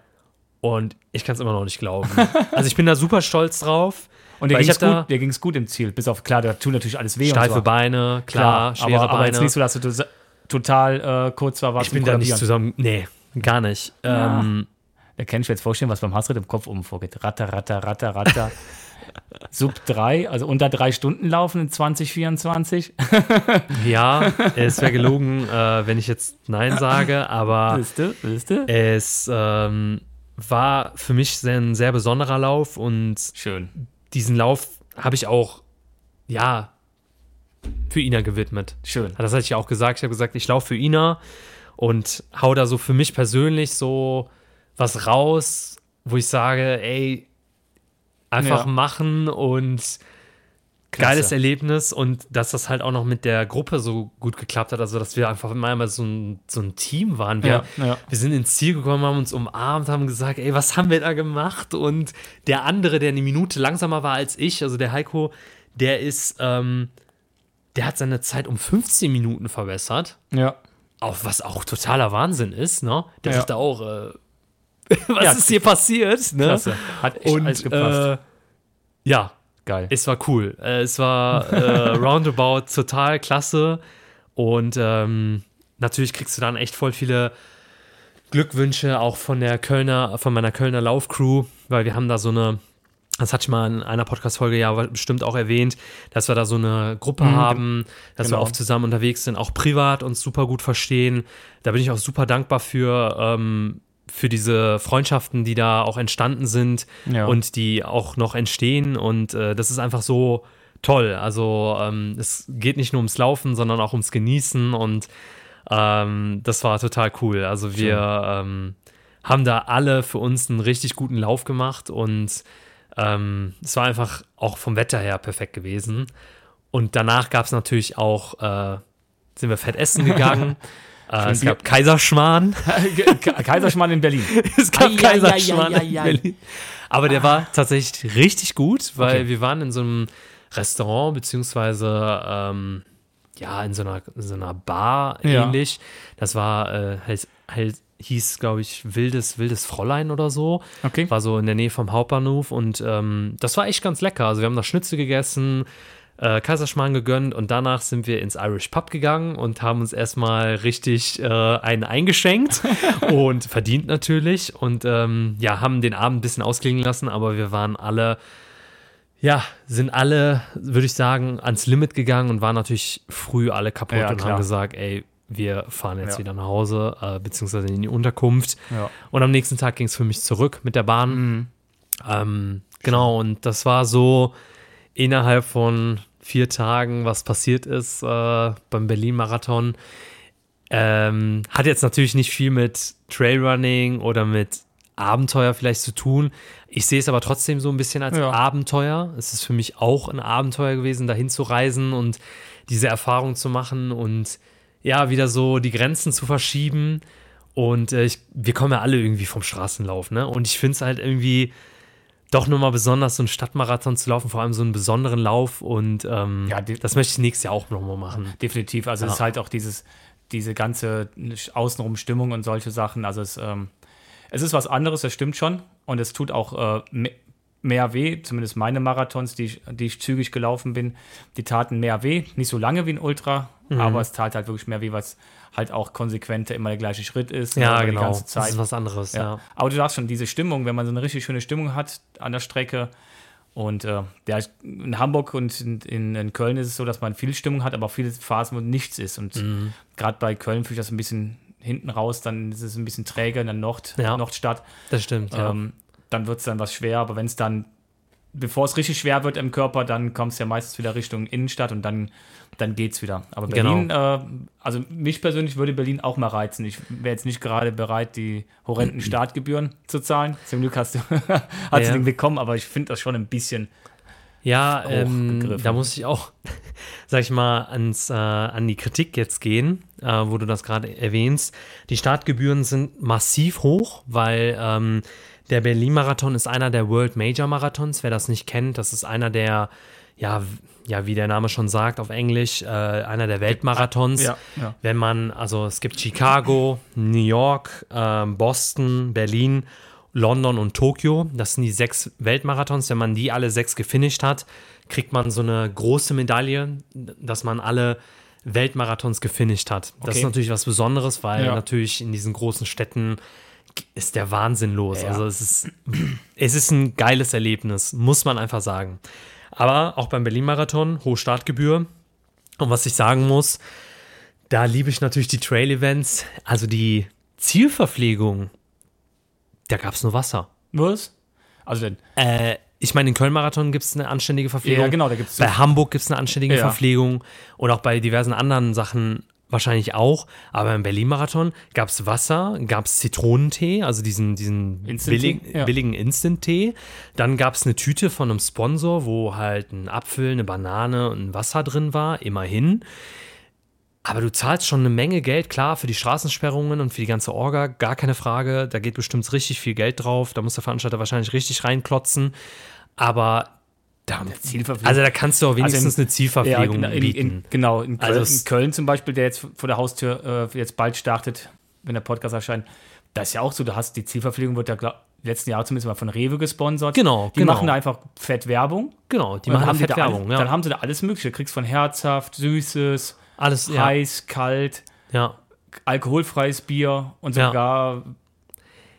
und ich kann es immer noch nicht glauben. also ich bin da super stolz drauf. Und dir hab da- gut, dir ging's gut im Ziel. Bis auf, klar, da tut natürlich alles weh. Steife so. Beine, klar, schwere aber, aber jetzt Beine. nicht so, dass du total äh, kurz war, warst ich bin da nicht zusammen. Nee, gar nicht. Ähm, Da kann ich mir jetzt vorstellen, was beim Hasrit im Kopf oben vorgeht. Ratter, ratter, ratter, ratter. Sub 3, also unter drei Stunden laufen in 2024. ja, es wäre gelogen, äh, wenn ich jetzt Nein sage, aber Wisst du? Wisst du? es ähm, war für mich ein sehr besonderer Lauf und Schön. diesen Lauf habe ich auch, ja, für Ina gewidmet. Schön. Das hatte ich ja auch gesagt. Ich habe gesagt, ich laufe für Ina und hau da so für mich persönlich so was raus, wo ich sage, ey, einfach Ja. machen und Klasse. geiles Erlebnis und dass das halt auch noch mit der Gruppe so gut geklappt hat, also dass wir einfach mal so ein, so ein Team waren. Wir, Ja, ja. wir sind ins Ziel gekommen, haben uns umarmt, haben gesagt, ey, was haben wir da gemacht? Und der andere, der eine Minute langsamer war als ich, also der Heiko, der ist, ähm, der hat seine Zeit um 15 Minuten verbessert. Ja. Auch, was auch totaler Wahnsinn ist, ne? Der Ja. dachte auch, äh, was Ja, ist hier passiert? Ne? Klasse. Hat echt alles Und gepasst. äh, ja, Geil. es war cool. Äh, es war äh, roundabout total klasse. Und ähm, natürlich kriegst du dann echt voll viele Glückwünsche auch von der Kölner, von meiner Kölner Laufcrew, weil wir haben da so eine, das hatte ich mal in einer Podcast-Folge ja bestimmt auch erwähnt, dass wir da so eine Gruppe haben, dass wir genau. oft zusammen unterwegs sind, auch privat uns super gut verstehen. Da bin ich auch super dankbar für, ähm, für diese Freundschaften, die da auch entstanden sind Ja. und die auch noch entstehen. Und äh, das ist einfach so toll. Also ähm, es geht nicht nur ums Laufen, sondern auch ums Genießen und ähm, das war total cool. Also wir ähm, haben da alle für uns einen richtig guten Lauf gemacht und ähm, es war einfach auch vom Wetter her perfekt gewesen. Und danach gab es natürlich auch, äh, sind wir fett essen gegangen. Äh, es gab Kaiserschmarrn. Kaiserschmarrn in Berlin. es gab ei, Kaiserschmarrn ei, ei, in. Berlin. Aber der war tatsächlich richtig gut, weil Okay. wir waren in so einem Restaurant, beziehungsweise ähm, ja, in so einer, in so einer Bar Ja. ähnlich. Das war, äh, halt, halt, hieß, glaube ich, Wildes, Wildes Fräulein oder so. Okay. War so in der Nähe vom Hauptbahnhof und ähm, das war echt ganz lecker. Also wir haben da Schnitzel gegessen, äh, Kaiserschmarrn gegönnt und danach sind wir ins Irish Pub gegangen und haben uns erstmal richtig äh, einen eingeschenkt und verdient natürlich und ähm, ja, haben den Abend ein bisschen ausklingen lassen, aber wir waren alle, ja, sind alle, würde ich sagen, ans Limit gegangen und waren natürlich früh alle kaputt Ja, und klar. haben gesagt, ey, wir fahren jetzt Ja. wieder nach Hause, äh, beziehungsweise in die Unterkunft. Ja. Und am nächsten Tag ging es für mich zurück mit der Bahn. Mhm. Ähm, genau, und das war so innerhalb von vier Tagen, was passiert ist äh, beim Berlin-Marathon. Ähm, hat jetzt natürlich nicht viel mit Trailrunning oder mit Abenteuer vielleicht zu tun. Ich sehe es aber trotzdem so ein bisschen als Ja. Abenteuer. Es ist für mich auch ein Abenteuer gewesen, dahin zu reisen und diese Erfahrung zu machen und ja, wieder so die Grenzen zu verschieben. Und äh, ich, wir kommen ja alle irgendwie vom Straßenlauf, ne? Und ich finde es halt irgendwie doch nochmal besonders, so einen Stadtmarathon zu laufen, vor allem so einen besonderen Lauf. Und ähm, Ja, das möchte ich nächstes Jahr auch nochmal machen. Definitiv. Also Ja. es ist halt auch dieses, diese ganze außenrum Stimmung und solche Sachen. Also es, ähm, es ist was anderes, das stimmt schon. Und es tut auch äh, me- mehr weh, zumindest meine Marathons, die ich, die ich zügig gelaufen bin, die taten mehr weh. Nicht so lange wie ein Ultra, Mhm. aber es tat halt wirklich mehr weh, was halt auch konsequenter immer der gleiche Schritt ist. Ja, ne, genau. Die ganze Das Zeit. ist was anderes, ja. Ja. Aber du sagst schon, diese Stimmung, wenn man so eine richtig schöne Stimmung hat an der Strecke. Und äh, ja, ich- in Hamburg und in, in, Köln ist es so, dass man viel Stimmung hat, aber viele Phasen, wo nichts ist. Und Mhm. gerade bei Köln fühle ich das ein bisschen hinten raus, dann ist es ein bisschen träger in der Nord, Ja. Nordstadt. Das stimmt, ja. Ähm, dann wird es dann was schwer, aber wenn es dann, bevor es richtig schwer wird im Körper, dann kommt es ja meistens wieder Richtung Innenstadt und dann, dann geht es wieder. Aber Genau. Berlin, äh, also mich persönlich würde Berlin auch mal reizen. Ich wäre jetzt nicht gerade bereit, die horrenden Startgebühren zu zahlen. Zum Glück hast du, hast Ja. den bekommen, aber ich finde das schon ein bisschen. Ja, ähm, hochgegriffen. da muss ich auch, sag ich mal, ans, äh, an die Kritik jetzt gehen, äh, wo du das gerade erwähnst. Die Startgebühren sind massiv hoch, weil ähm, der Berlin-Marathon ist einer der World Major Marathons. Wer das nicht kennt, das ist einer der, ja, ja, wie der Name schon sagt, auf Englisch, äh, einer der Weltmarathons. Ja, ja. Wenn man, also es gibt Chicago, New York, ähm, Boston, Berlin, London und Tokio. Das sind die sechs Weltmarathons. Wenn man die alle sechs gefinisht hat, kriegt man so eine große Medaille, dass man alle Weltmarathons gefinisht hat. Das Okay. ist natürlich was Besonderes, weil Ja. natürlich in diesen großen Städten ist der Wahnsinn los. Ja. Also es ist, es ist ein geiles Erlebnis, muss man einfach sagen. Aber auch beim Berlin-Marathon, hohe Startgebühr. Und was ich sagen muss, da liebe ich natürlich die Trail-Events, also die Zielverpflegung. Da gab es nur Wasser. Was? Also dann, Äh, ich meine, in Köln-Marathon gibt es eine anständige Verpflegung. Ja, genau, da gibt's- Bei Hamburg gibt es eine anständige Ja. Verpflegung und auch bei diversen anderen Sachen wahrscheinlich auch. Aber im Berlin-Marathon gab es Wasser, gab es Zitronentee, also diesen, diesen Instant-Tee, billig, ja. billigen Instant-Tee. Dann gab es eine Tüte von einem Sponsor, wo halt ein Apfel, eine Banane und ein Wasser drin war, immerhin. Aber du zahlst schon eine Menge Geld, klar, für die Straßensperrungen und für die ganze Orga, gar keine Frage. Da geht bestimmt richtig viel Geld drauf. Da muss der Veranstalter wahrscheinlich richtig reinklotzen. Aber da, Zielverpflegung. also da kannst du auch wenigstens Also in- eine Zielverpflegung genau, in, bieten. in, genau, in Köln, Also in Köln zum Beispiel, der jetzt vor der Haustür äh, jetzt bald startet, wenn der Podcast erscheint, da ist ja auch so, du hast die Zielverpflegung, wird ja glaub, letzten Jahr zumindest mal von Rewe gesponsert. Genau, Die genau. machen da einfach fett Werbung. genau, die machen Fettwerbung. alles, Ja. Dann haben sie da alles Mögliche. Du kriegst von herzhaft, süßes, Alles, ja, heiß, kalt, ja. alkoholfreies Bier und Ja. sogar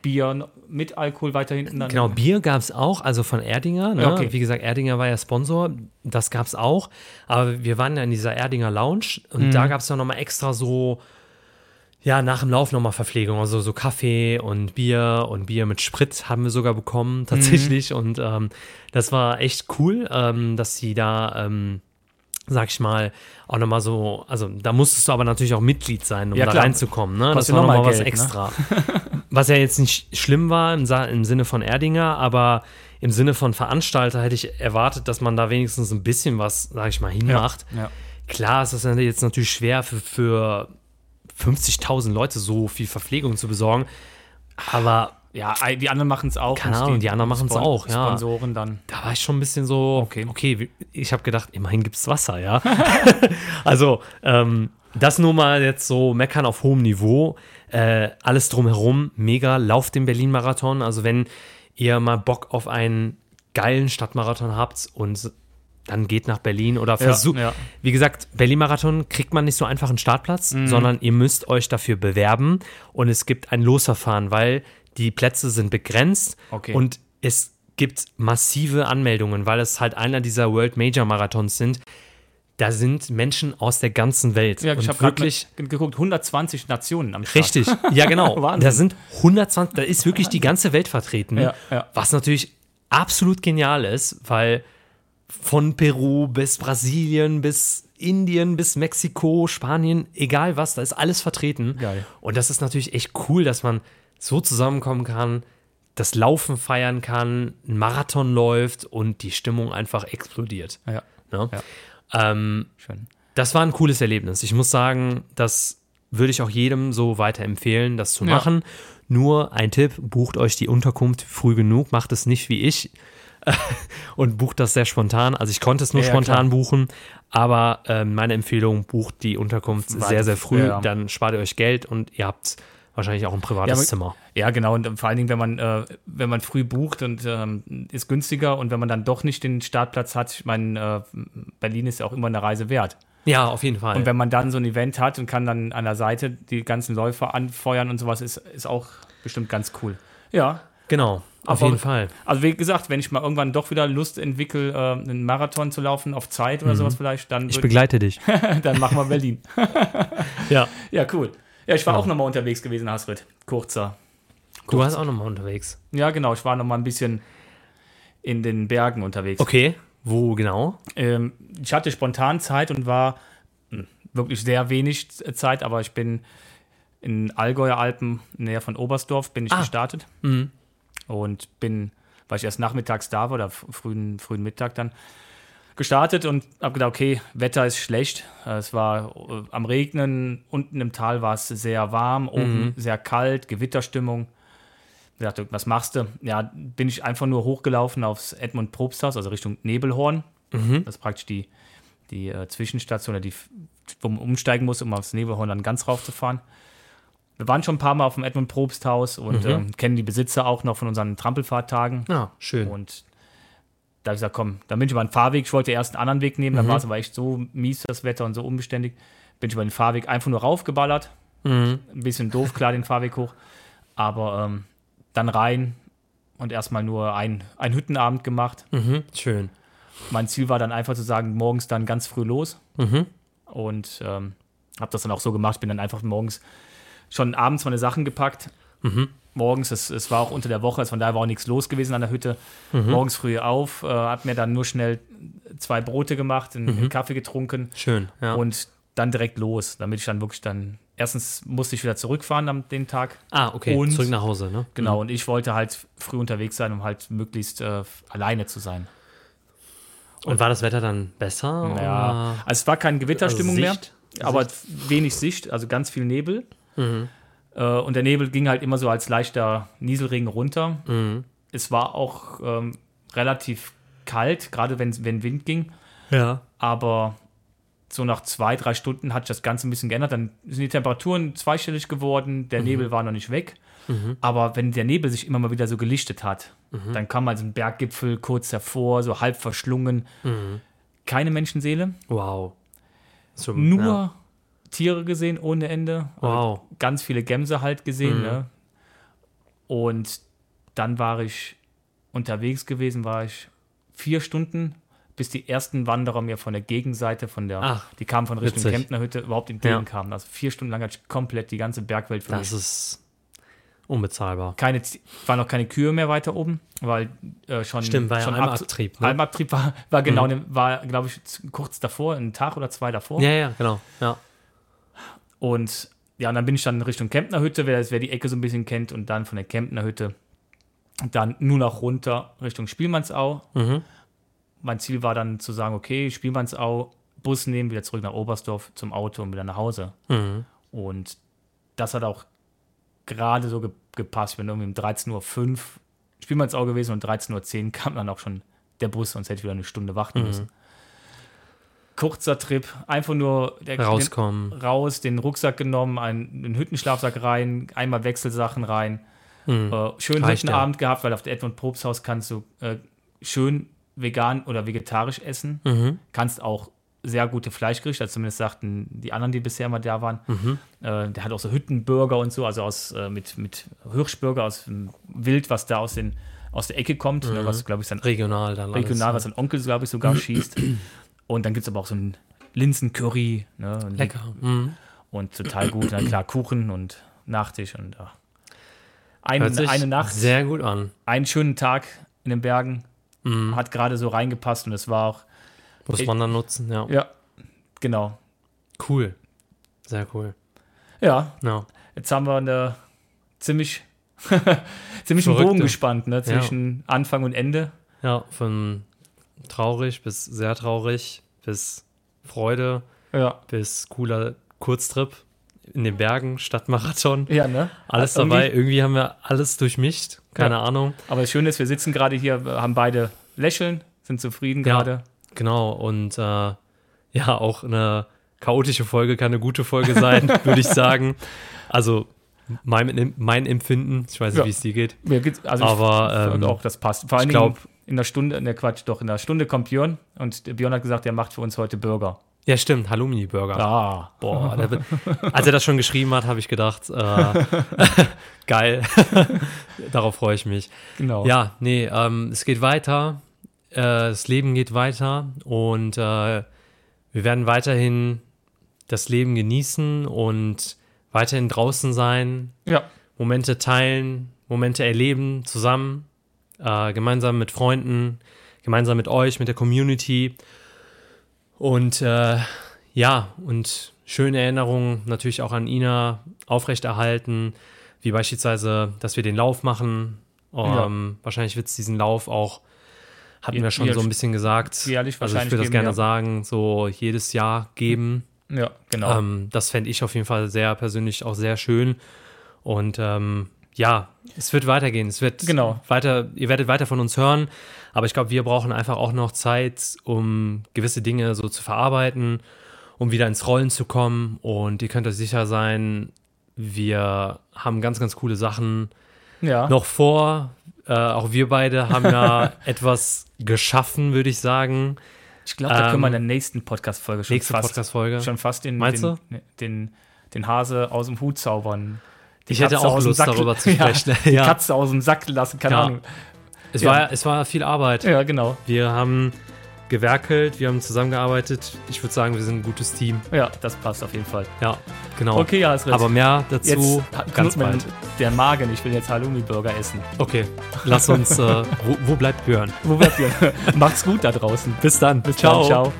Bier mit Alkohol weiter hinten. Dann. Genau, Bier gab es auch, also von Erdinger. Ne? Ja, okay. Wie gesagt, Erdinger war ja Sponsor, das gab es auch. Aber wir waren ja in dieser Erdinger Lounge und Mhm. da gab es ja nochmal extra so, ja, nach dem Lauf nochmal Verpflegung. Also so Kaffee und Bier und Bier mit Sprit haben wir sogar bekommen, tatsächlich. Mhm. Und ähm, das war echt cool, ähm, dass sie da. Ähm, sag ich mal, auch nochmal so, also da musstest du aber natürlich auch Mitglied sein, um Ja, da klar. reinzukommen. Ne? Das war noch mal nochmal was Geld, ne? Was ja jetzt nicht schlimm war im, im Sinne von Erdinger, aber im Sinne von Veranstalter hätte ich erwartet, dass man da wenigstens ein bisschen was, sag ich mal, hinmacht. Ja. Klar ist das jetzt natürlich schwer für, für 50.000 Leute so viel Verpflegung zu besorgen, aber ja, die anderen machen es auch. Keine Ahnung, die anderen machen's Spon- auch, ja. Sponsoren dann. da war ich schon ein bisschen so, Okay. okay, ich habe gedacht, immerhin gibt es Wasser, ja. also, ähm, das nur mal jetzt so meckern auf hohem Niveau. Äh, alles drumherum, mega, lauft den Berlin-Marathon. Also, wenn ihr mal Bock auf einen geilen Stadtmarathon habt und dann geht nach Berlin oder versucht. ja. Wie gesagt, Berlin-Marathon kriegt man nicht so einfach einen Startplatz, sondern ihr müsst euch dafür bewerben und es gibt ein Losverfahren, weil die Plätze sind begrenzt Okay. und es gibt massive Anmeldungen, weil es halt einer dieser World Major Marathons sind. Da sind Menschen aus der ganzen Welt. Ja, ich habe wirklich geguckt, 120 Nationen am Start. Richtig, ja genau. Da sind 120, da ist wirklich die ganze Welt vertreten. Ja, ja. Was natürlich absolut genial ist, weil von Peru bis Brasilien bis Indien bis Mexiko, Spanien, egal was, da ist alles vertreten. Geil. Und das ist natürlich echt cool, dass man so zusammenkommen kann, das Laufen feiern kann, ein Marathon läuft und die Stimmung einfach explodiert. Ja, Ne? Ja. Ähm, schön. das war ein cooles Erlebnis. Ich muss sagen, das würde ich auch jedem so weiterempfehlen, das zu Ja. machen. Nur ein Tipp, bucht euch die Unterkunft früh genug, macht es nicht wie ich und bucht das sehr spontan. Also ich konnte es nur Ja, ja, spontan buchen, aber äh, meine Empfehlung, bucht die Unterkunft Warte, sehr, sehr früh, ja. dann spart ihr euch Geld und ihr habt wahrscheinlich auch ein privates Ja, Zimmer. Ja, genau. Und vor allen Dingen, wenn man, äh, wenn man früh bucht und ähm, ist günstiger und wenn man dann doch nicht den Startplatz hat, ich meine, äh, Berlin ist ja auch immer eine Reise wert. Ja, auf jeden Fall. Und wenn man dann so ein Event hat und kann dann an der Seite die ganzen Läufer anfeuern und sowas, ist, ist auch bestimmt ganz cool. Ja. genau, auf jeden Fall. Also wie gesagt, wenn ich mal irgendwann doch wieder Lust entwickle, äh, einen Marathon zu laufen auf Zeit oder sowas vielleicht, dann, Ich begleite dich. dann machen wir Berlin. ja. Ja, cool. Ja, ich war Ja. auch nochmal unterwegs gewesen, Hasrit. Kurzer. Du warst auch nochmal unterwegs. Ja, genau. Ich war nochmal ein bisschen in den Bergen unterwegs. Okay. Wo genau? Ähm, ich hatte spontan Zeit und war hm, wirklich sehr wenig Zeit, aber ich bin in Allgäuer Alpen, näher von Oberstdorf, bin ich Ah. gestartet Mhm. und bin, weil ich erst nachmittags da war oder frühen, frühen Mittag dann, gestartet und habe gedacht, okay, Wetter ist schlecht. Äh, Es war äh, am Regnen, unten im Tal war es sehr warm, oben sehr kalt, Gewitterstimmung. Ich dachte, was machst du? Ja, bin ich einfach nur hochgelaufen aufs Edmund Probsthaus, also Richtung Nebelhorn. Das ist praktisch die, die äh, Zwischenstation, oder die, wo man umsteigen muss, um aufs Nebelhorn dann ganz raufzufahren. Wir waren schon ein paar Mal auf dem Edmund Probsthaus und ähm, kennen die Besitzer auch noch von unseren Trampelfahrttagen. Ja, schön. Und da habe ich gesagt, komm, dann bin ich über den Fahrweg. Ich wollte erst einen anderen Weg nehmen, dann war es aber echt so mies, das Wetter und so unbeständig. Bin ich über den Fahrweg einfach nur raufgeballert. Mhm. Ein bisschen doof, klar, den Fahrweg hoch. Aber ähm, dann rein und erstmal nur ein, ein Hüttenabend gemacht. Mhm. Schön. Mein Ziel war dann einfach zu sagen, morgens dann ganz früh los. Mhm. Und ähm, habe das dann auch so gemacht. Bin dann einfach morgens schon abends meine Sachen gepackt. Mhm. Morgens, es, es war auch unter der Woche, also von daher war auch nichts los gewesen an der Hütte. Mhm. Morgens früh auf, äh, habe mir dann nur schnell zwei Brote gemacht, einen, Mhm. einen Kaffee getrunken Schön. Ja. und dann direkt los, damit ich dann wirklich dann, erstens musste ich wieder zurückfahren am den Tag. ah, okay. und- Zurück nach Hause, ne? Genau, und ich wollte halt früh unterwegs sein, um halt möglichst äh, alleine zu sein. Und war das Wetter dann besser? Ja, also es war keine Gewitterstimmung Also mehr, Sicht? aber wenig Sicht, also ganz viel Nebel. Mhm. Äh, und der Nebel ging halt immer so als leichter Nieselregen runter. Mhm. Es war auch ähm, relativ kalt, gerade wenn, wenn Wind ging. Ja. Aber so nach zwei, drei Stunden hat sich das Ganze ein bisschen geändert. Dann sind die Temperaturen zweistellig geworden, der Nebel war noch nicht weg. Aber wenn der Nebel sich immer mal wieder so gelichtet hat, dann kam mal so ein Berggipfel kurz hervor, so halb verschlungen. Keine Menschenseele, Wow. So, nur Ja. Tiere gesehen ohne Ende. Wow. Ganz viele Gämse halt gesehen. Mhm. Ne? Und dann war ich unterwegs gewesen, war ich vier Stunden, bis die ersten Wanderer mir von der Gegenseite, von der, Ach, die kamen von Richtung witzig. Kemptnerhütte, überhaupt entgegenkamen. Also vier Stunden lang hatte ich komplett die ganze Bergwelt für Das mich. ist unbezahlbar. Keine, waren noch keine Kühe mehr weiter oben, weil äh, schon, Stimmt, war ja schon Almabtrieb, ne? Almabtrieb war, war genau, ne- war, glaube ich, kurz davor, einen Tag oder zwei davor. Ja, ja, genau. Ja. Und ja, und dann bin ich dann Richtung Kemptnerhütte, wer, wer die Ecke so ein bisschen kennt, und dann von der Kemptnerhütte dann nur noch runter Richtung Spielmannsau. Mhm. Mein Ziel war dann zu sagen, okay, Spielmannsau, Bus nehmen, wieder zurück nach Oberstdorf zum Auto und wieder nach Hause. Mhm. Und das hat auch gerade so ge gepasst. Ich bin irgendwie um 13.05 Uhr Spielmannsau gewesen und 13.10 Uhr kam dann auch schon der Bus, sonst hätte ich wieder eine Stunde warten müssen. Kurzer Trip, einfach nur der, Rauskommen. Den, raus, den Rucksack genommen, einen, einen Hüttenschlafsack rein, einmal Wechselsachen rein. Mhm. Äh, schön Reicht Hüttenabend gehabt, weil auf der Edmund Probsthaus kannst du äh, schön vegan oder vegetarisch essen. Mhm. Kannst auch sehr gute Fleischgerichte, also zumindest sagten die anderen, die bisher mal da waren. Mhm. Äh, der hat auch so Hüttenburger und so, also aus, äh, mit, mit Hirschburger aus dem Wild, was da aus, den, aus der Ecke kommt, ne, was, glaube ich, sein Regional dann regional, alles. was sein Onkel, glaube ich, sogar schießt. Und dann gibt es aber auch so ein Linsencurry. Ne, und, Lecker. Mhm. Und total gut. Na klar, Kuchen und Nachtisch und ja. Eine, Hört sich eine Nacht, Sehr gut an. einen schönen Tag in den Bergen. Mhm. Hat gerade so reingepasst und es war auch, Muss man dann nutzen, ja. ja, genau. Cool. Sehr cool. Ja, Ja. jetzt haben wir eine ziemlich, ziemlich einen. Bogen gespannt, ne, zwischen Anfang und Ende. Ja, von traurig bis sehr traurig, bis Freude, Ja, bis cooler Kurztrip in den Bergen, Stadtmarathon. ja ne? Alles Irgendwie- dabei. Irgendwie haben wir alles durchmischt. Keine Ja. Ahnung. Aber das Schöne ist, wir sitzen gerade hier, wir haben beide lächeln, sind zufrieden Ja. gerade. Genau. Und äh, ja, auch eine chaotische Folge kann eine gute Folge sein, würde ich sagen. Also mein, mein Empfinden. Ich weiß nicht, Ja. wie es dir geht. Mir geht's, also Aber, ich ähm, auch, das passt. Vor allen ich Dingen glaub- in der Stunde, ne Quatsch, doch, in der Stunde kommt Björn und Björn hat gesagt, er macht für uns heute Burger. Ja, stimmt, Halloumi-Burger. Ah. Boah, der, als er das schon geschrieben hat, habe ich gedacht, äh, geil. Darauf freue ich mich. Genau. Ja, nee, ähm, es geht weiter. Äh, das Leben geht weiter und äh, wir werden weiterhin das Leben genießen und weiterhin draußen sein, Ja. Momente teilen, Momente erleben zusammen, äh, gemeinsam mit Freunden, gemeinsam mit euch, mit der Community. Und äh, ja, und schöne Erinnerungen natürlich auch an Ina aufrechterhalten, wie beispielsweise, dass wir den Lauf machen. Ähm, Wahrscheinlich wird es diesen Lauf auch, hatten Ja, wir schon ja, so ein bisschen gesagt. jährlich also ich würde das gerne ja. sagen, so jedes Jahr geben. Ja, genau. Ähm, das fände ich auf jeden Fall sehr persönlich auch sehr schön. Und ähm, ja, es wird weitergehen. Es wird Genau. weiter, ihr werdet weiter von uns hören. Aber ich glaube, wir brauchen einfach auch noch Zeit, um gewisse Dinge so zu verarbeiten, um wieder ins Rollen zu kommen. Und ihr könnt euch sicher sein, wir haben ganz, ganz coole Sachen ja. noch vor. Äh, auch wir beide haben ja etwas geschaffen, würde ich sagen. Ich glaube, da können wir in der ähm, nächsten Podcast-Folge schon Nächste Podcast-Folge. schon fast den, Meinst den, den, den, den Hase aus dem Hut zaubern. Ich hätte auch Lust, Sack- darüber zu Ja, sprechen. Die Ja. Katze aus dem Sack lassen, keine Ja. Ahnung. Es, Ja. war, es war viel Arbeit. Ja, genau. Wir haben gewerkelt, wir haben zusammengearbeitet. Ich würde sagen, wir sind ein gutes Team. Ja, das passt auf jeden Fall. Ja, genau. Okay, ja, ist richtig. Aber mehr dazu jetzt ganz bald. Der Magen, ich will jetzt Halloumi-Burger essen. Okay, lass uns. Äh, wo, wo bleibt Björn? Wo bleibt ihr? Macht's gut da draußen. Bis dann. Bis dann, ciao.